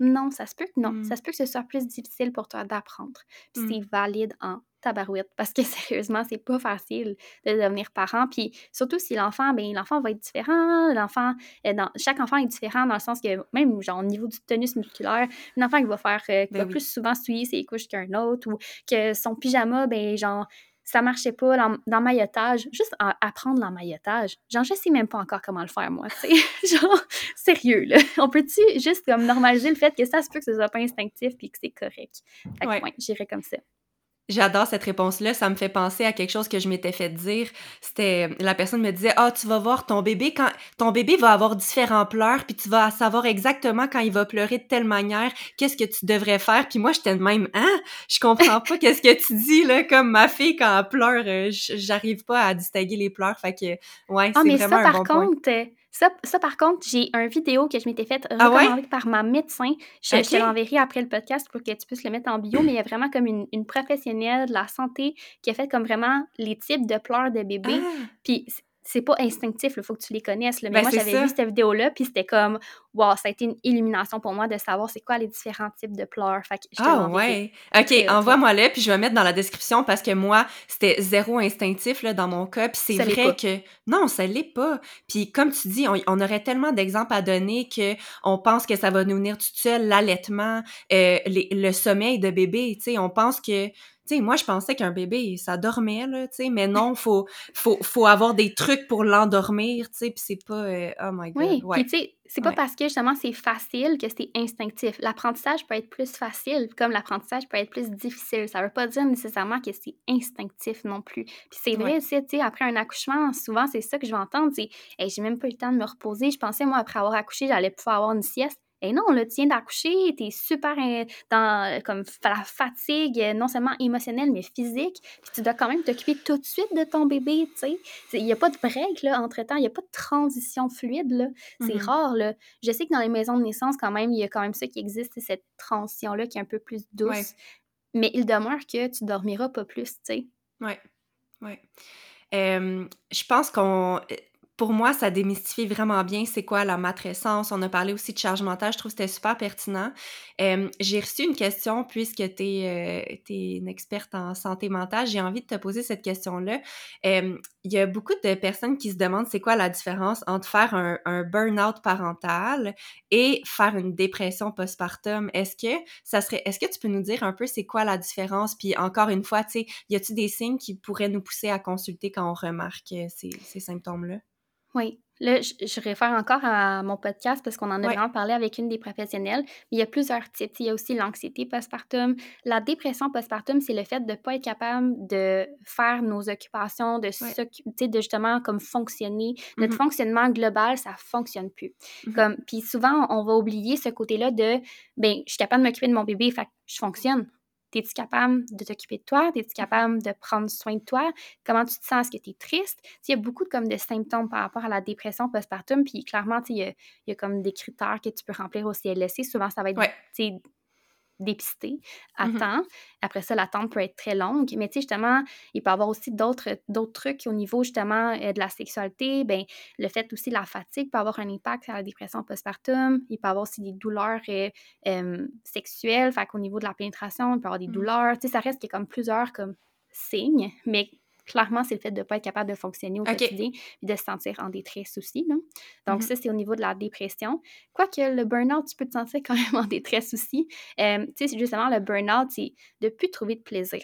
Non, ça se peut que non. Mm. Ça se peut que ce soit plus difficile pour toi d'apprendre. Puis Mm. c'est valide en tabarouette parce que sérieusement, c'est pas facile de devenir parent. Puis surtout si l'enfant, ben l'enfant va être différent. L'enfant, euh, dans, chaque enfant est différent dans le sens que même genre au niveau du tonus musculaire, un enfant qui va faire, euh, qui Ben va oui. plus souvent souiller ses couches qu'un autre ou que son pyjama, ben genre ça marchait pas l'em- d'emmaillotage, juste en- apprendre l'emmaillotage. Genre, je sais même pas encore comment le faire, moi, tu sais. Genre, sérieux, là. On peut-tu juste comme normaliser le fait que ça se peut que ce soit pas instinctif puis que c'est correct? Fait que, Ouais. ouais, j'irais comme ça. J'adore cette réponse-là. Ça me fait penser à quelque chose que je m'étais fait dire. C'était la personne me disait "Ah, tu vas voir ton bébé quand ton bébé va avoir différents pleurs, puis tu vas savoir exactement quand il va pleurer de telle manière, qu'est-ce que tu devrais faire." Puis moi, j'étais de même "Hein, je comprends pas qu'est-ce que tu dis là comme ma fille quand elle pleure, euh, j'arrive pas à distinguer les pleurs." Fait que ouais, ah, c'est vraiment ça, un par bon point. Ça, ça, par contre, j'ai un vidéo que je m'étais faite Ah ouais? recommander par ma médecin. Je, je te l'enverrai après le podcast pour que tu puisses le mettre en bio, mais il y a vraiment comme une, une professionnelle de la santé qui a fait comme vraiment les types de pleurs de bébé. Ah! Puis c'est pas instinctif, il faut que tu les connaisses. là. Mais Ben, moi, j'avais vu cette vidéo-là, puis c'était comme, wow, ça a été une illumination pour moi de savoir c'est quoi les différents types de pleurs. Fait que je te Ah ouais. OK, envoie-moi-le, puis je vais mettre dans la description parce que moi, c'était zéro instinctif là, dans mon cas. Puis c'est vrai que non, ça l'est pas. Puis comme tu dis, on, on aurait tellement d'exemples à donner que on pense que ça va nous venir tout seul, l'allaitement, euh, le sommeil de bébé. Tu sais, on pense que. Sais, moi, je pensais qu'un bébé, ça dormait, là, tu sais, mais non, faut, faut, faut avoir des trucs pour l'endormir, tu sais, puis c'est pas... euh, oh my God, Oui, ouais, puis tu sais, c'est pas ouais. parce que justement c'est facile que c'est instinctif. L'apprentissage peut être plus facile, comme l'apprentissage peut être plus difficile. Ça veut pas dire nécessairement que c'est instinctif non plus. Puis c'est vrai, c'est, tu sais, après un accouchement, souvent c'est ça que je vais entendre, c'est hey, j'ai même pas eu le temps de me reposer. Je pensais, moi, après avoir accouché, j'allais pouvoir avoir une sieste. Et non, là, tu viens d'accoucher, t'es super euh, dans comme la fatigue, euh, non seulement émotionnelle, mais physique. Puis tu dois quand même t'occuper tout de suite de ton bébé, tu sais. Il n'y a pas de break, là, entre-temps. Il n'y a pas de transition fluide, là. C'est Mhm. rare, là. Je sais que dans les maisons de naissance, quand même, il y a quand même ça qui existe, c'est cette transition-là qui est un peu plus douce. Ouais. Mais il demeure que tu dormiras pas plus, tu sais. Ouais. Hem, je pense qu'on euh, pour moi, ça démystifie vraiment bien c'est quoi la matrescence. On a parlé aussi de charge mentale, je trouve que c'était super pertinent. J'ai reçu une question puisque tu es, une experte en santé mentale, j'ai envie de te poser cette question-là. Il y a beaucoup de personnes qui se demandent c'est quoi la différence entre faire un burn-out parental et faire une dépression postpartum. Est-ce que ça serait est-ce que tu peux nous dire un peu c'est quoi la différence? Puis encore une fois, tu sais, y a-tu des signes qui pourraient nous pousser à consulter quand on remarque, heu, ces ces symptômes-là? Oui. Là, je, je réfère encore à mon podcast parce qu'on en a Ouais. vraiment parlé avec une des professionnelles. Mais il y a plusieurs types. Il y a aussi l'anxiété postpartum. La dépression postpartum, c'est le fait de ne pas être capable de faire nos occupations, de, Ouais. de justement comme fonctionner. Notre Mmh fonctionnement global, ça fonctionne plus. Mmh Comme, puis souvent, on va oublier ce côté-là de, ben, je suis capable de m'occuper de mon bébé, fait que je fonctionne. T'es-tu capable de t'occuper de toi? T'es-tu capable de prendre soin de toi? Comment tu te sens? Est-ce que tu es triste? Il y a beaucoup de, comme, de symptômes par rapport à la dépression postpartum. Puis clairement, il y a, il y a comme des critères que tu peux remplir au CLSC. Souvent, ça va être Ouais. Dépisté à Mmh temps. Après ça, l'attente peut être très longue. Mais tu sais, justement, il peut y avoir aussi d'autres d'autres trucs au niveau justement euh, de la sexualité. Ben, le fait aussi de la fatigue peut avoir un impact sur la dépression postpartum. Il peut y avoir aussi des douleurs euh, euh, sexuelles. Fait qu'au niveau de la pénétration, il peut y avoir des Mmh. douleurs. Tu sais, ça reste qu'il y a comme plusieurs comme signes, mais clairement, c'est le fait de ne pas être capable de fonctionner au OK. quotidien et de se sentir en détresse aussi. Là. Donc, Mmh ça, c'est au niveau de la dépression. Quoique le burn-out, tu peux te sentir quand même en détresse aussi. Euh, tu sais, justement, le burn-out, c'est de ne plus trouver de plaisir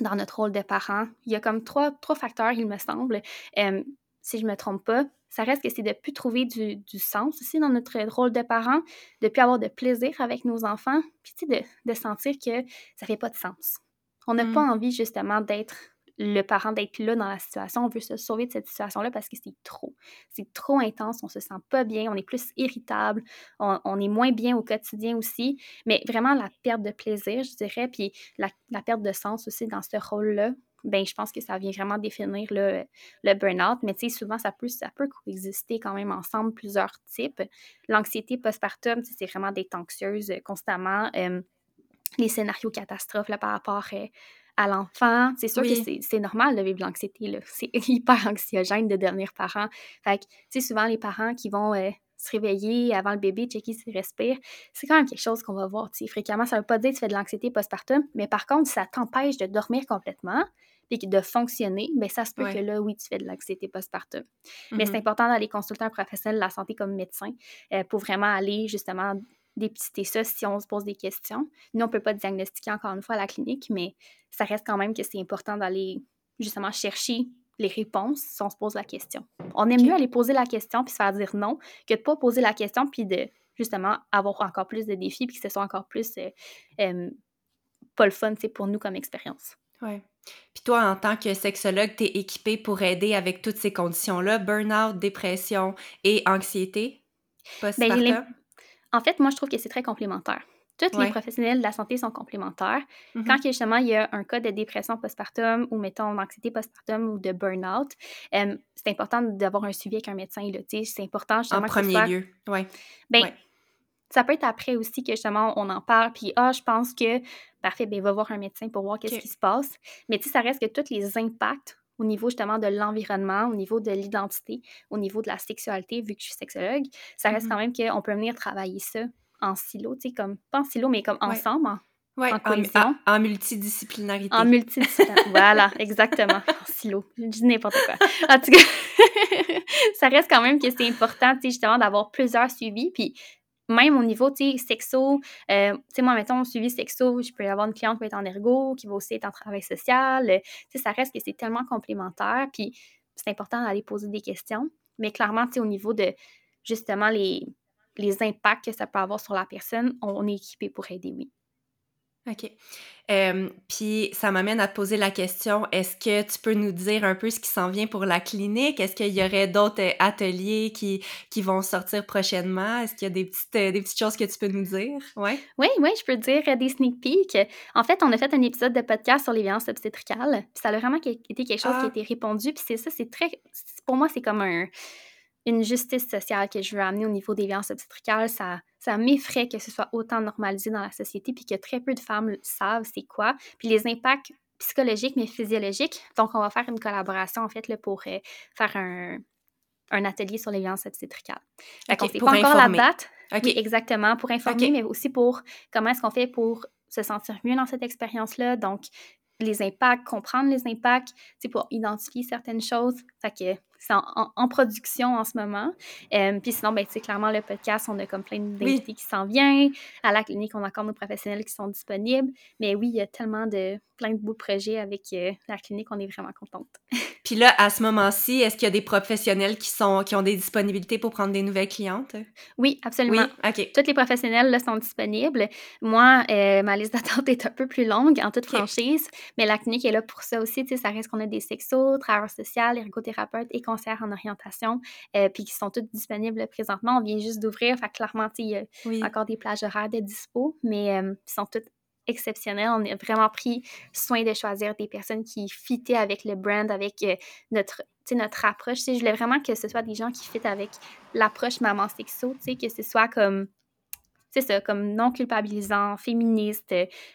dans notre rôle de parent. Il y a comme trois, trois facteurs, il me semble. Euh, si je ne me trompe pas, ça reste que c'est de ne plus trouver du, du sens aussi dans notre rôle de parent, de ne plus avoir de plaisir avec nos enfants, puis tu sais, de, de sentir que ça fait pas de sens. On n'a pas Mmh. envie justement d'être le parent, d'être là dans la situation. On veut se sauver de cette situation-là parce que c'est trop. C'est trop intense, on se sent pas bien, on est plus irritable, on, est moins bien au quotidien aussi. Mais vraiment, la perte de plaisir, je dirais, puis la, perte de sens aussi dans ce rôle-là, ben je pense que ça vient vraiment définir le, le burn-out. Mais tu sais, souvent, ça peut, coexister quand même ensemble plusieurs types. L'anxiété postpartum, c'est vraiment d'être anxieuse constamment. euh, les scénarios catastrophes là, par rapport euh, à l'enfant. C'est sûr que Oui. c'est c'est normal de vivre de l'anxiété. C'est hyper anxiogène de devenir parent. Fait que, tu sais, souvent, les parents qui vont euh, se réveiller avant le bébé, checker s'il respire, c'est quand même quelque chose qu'on va voir. Fréquemment, ça veut pas dire que tu fais de l'anxiété postpartum, mais par contre, ça t'empêche de dormir complètement que de fonctionner, bien, ça se peut que là, oui, tu fais de l'anxiété postpartum. Mais c'est Mmh important d'aller consulter un professionnel de la santé comme médecin euh, pour vraiment aller justement dépister ça si on se pose des questions. Nous, on ne peut pas diagnostiquer encore une fois à la clinique, mais ça reste quand même que c'est important d'aller justement chercher les réponses si on se pose la question. On aime mieux aller poser la question puis se faire dire non que de ne pas poser la question puis de justement avoir encore plus de défis puis que ce soit encore plus euh, euh, pas le fun pour nous comme expérience. Ouais. Puis toi, en tant que sexologue, tu es équipé pour aider avec toutes ces conditions-là, burn-out, dépression et anxiété ben, En fait, moi, je trouve que c'est très complémentaire. Tous les professionnels de la santé sont complémentaires. Mm-hmm. Quand justement il y a un cas de dépression postpartum ou mettons d'anxiété postpartum ou de burn-out, c'est important d'avoir un suivi avec un médecin. C'est important justement. En premier lieu, oui. Ben, ça peut être après aussi que justement on en parle, puis ah, je pense que, parfait, ben va voir un médecin pour voir qu'est-ce qui se passe. Mais tu sais, ça reste que tous les impacts au niveau justement de l'environnement, au niveau de l'identité, au niveau de la sexualité, vu que je suis sexologue, ça reste mm-hmm. quand même qu'on peut venir travailler ça en silo, tu sais, comme, pas en silo, mais comme ensemble, en, ouais, en, en, multidisciplinarité. En multidisciplinarité, voilà, exactement, en silo, je dis n'importe quoi. En tout cas, ça reste quand même que c'est important, tu sais, justement, d'avoir plusieurs suivis, puis même au niveau, tu sais, sexo, euh, tu sais, moi, mettons, suivi sexo, je peux avoir une cliente qui va être en ergo, qui va aussi être en travail social, euh, tu sais, ça reste que c'est tellement complémentaire, puis c'est important d'aller poser des questions, mais clairement, tu sais, au niveau de, justement, les, les impacts que ça peut avoir sur la personne, on est équipé pour aider, oui. OK. puis ça m'amène à te poser la question, est-ce que tu peux nous dire un peu ce qui s'en vient pour la clinique? Est-ce qu'il y aurait d'autres euh, ateliers qui, qui vont sortir prochainement? Est-ce qu'il y a des petites, euh, des petites choses que tu peux nous dire? Ouais? Oui, oui, je peux te dire euh, des sneak peeks. En fait, on a fait un épisode de podcast sur les violences obstétricales. Puis ça a vraiment été quelque chose qui a ah! été répondu. Puis c'est ça, c'est très... Pour moi, c'est comme un une justice sociale que je veux amener au niveau des violences obstétricales. Ça, ça m'effraie que ce soit autant normalisé dans la société, puis que très peu de femmes savent c'est quoi. Puis les impacts psychologiques, mais physiologiques. Donc, on va faire une collaboration, en fait, là, pour euh, faire un, un, atelier sur les violences obstétricales. Okay, on pas encore la date. Oui, exactement, pour informer, mais aussi pour comment est-ce qu'on fait pour se sentir mieux dans cette expérience-là. Donc, les impacts, comprendre les impacts, pour identifier certaines choses. Fait que c'est en, production en ce moment. Euh, puis sinon, ben, clairement, le podcast, on a comme plein d'invités qui s'en viennent. À la clinique, on a encore nos professionnels qui sont disponibles. Mais oui, il y a tellement de plein de beaux projets avec euh, la clinique, on est vraiment contente. Puis là, à ce moment-ci, est-ce qu'il y a des professionnels qui, sont, qui ont des disponibilités pour prendre des nouvelles clientes? Oui, absolument. Oui, OK. Tous les professionnels là, sont disponibles. Moi, euh, ma liste d'attente est un peu plus longue en toute franchise, mais la clinique est là pour ça aussi. Ça reste qu'on a des sexos, travailleurs sociaux, ergothérapeutes et conseillères en orientation, euh, puis qui sont toutes disponibles présentement. On vient juste d'ouvrir, fait clairement, il y a encore des plages horaires de dispo, mais ils sont toutes exceptionnel. On a vraiment pris soin de choisir des personnes qui fitaient avec le brand, avec euh, notre, notre approche. je voulais vraiment que ce soit des gens qui fitent avec l'approche maman sexo, que ce soit comme, c'est ça, comme non culpabilisant, féministe.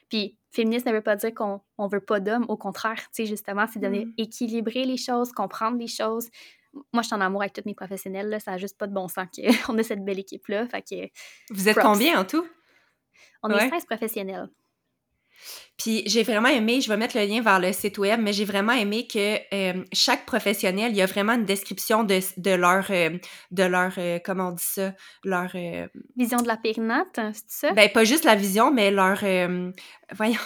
puis féministe ne veut pas dire qu'on ne veut pas d'hommes, au contraire, justement, c'est d'équilibrer mm. les choses, comprendre les choses. Moi, je suis en amour avec tous mes professionnels, là, ça n'a juste pas de bon sens qu'on ait cette belle équipe-là. Vous êtes combien en tout? On est 16 professionnels. Puis j'ai vraiment aimé, je vais mettre le lien vers le site web, mais j'ai vraiment aimé que euh, chaque professionnel, il y a vraiment une description de, de leur, euh, de leur euh, comment on dit ça, leur... vision de la périnate, c'est ça? Ben pas juste la vision, mais leur... voyons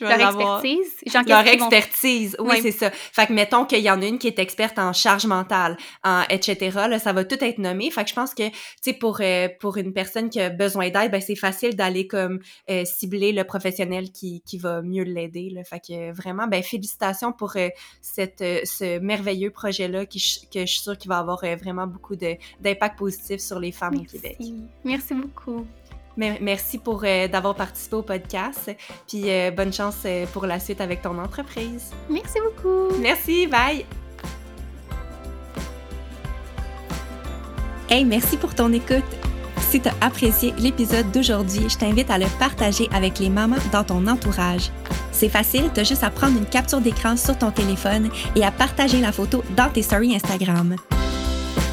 leur expertise? leur expertise, oui, c'est ça. Fait que mettons qu'il y en a une qui est experte en charge mentale, en etc. Là, ça va tout être nommé. Fait que je pense que, tu sais, pour euh, pour une personne qui a besoin d'aide, ben c'est facile d'aller comme euh, cibler le professionnel qui, qui va mieux l'aider. Fait que vraiment, ben félicitations pour euh, cette ce merveilleux projet là, qui que je suis sûre qu'il va avoir vraiment beaucoup d'impact positif sur les femmes au Québec. Merci beaucoup. Merci pour euh, d'avoir participé au podcast. Puis euh, bonne chance euh, pour la suite avec ton entreprise. Merci beaucoup. Merci, bye. Hey, merci pour ton écoute. Si tu as apprécié l'épisode d'aujourd'hui, je t'invite à le partager avec les mamans dans ton entourage. C'est facile, tu as juste à prendre une capture d'écran sur ton téléphone et à partager la photo dans tes stories Instagram.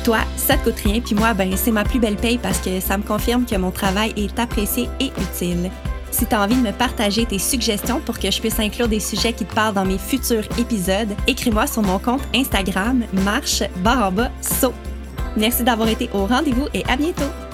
Toi, ça te coûte rien, puis moi, ben, c'est ma plus belle paye parce que ça me confirme que mon travail est apprécié et utile. Si tu as envie de me partager tes suggestions pour que je puisse inclure des sujets qui te parlent dans mes futurs épisodes, écris-moi sur mon compte Instagram marche barre en bas saut. Merci d'avoir été au rendez-vous et à bientôt!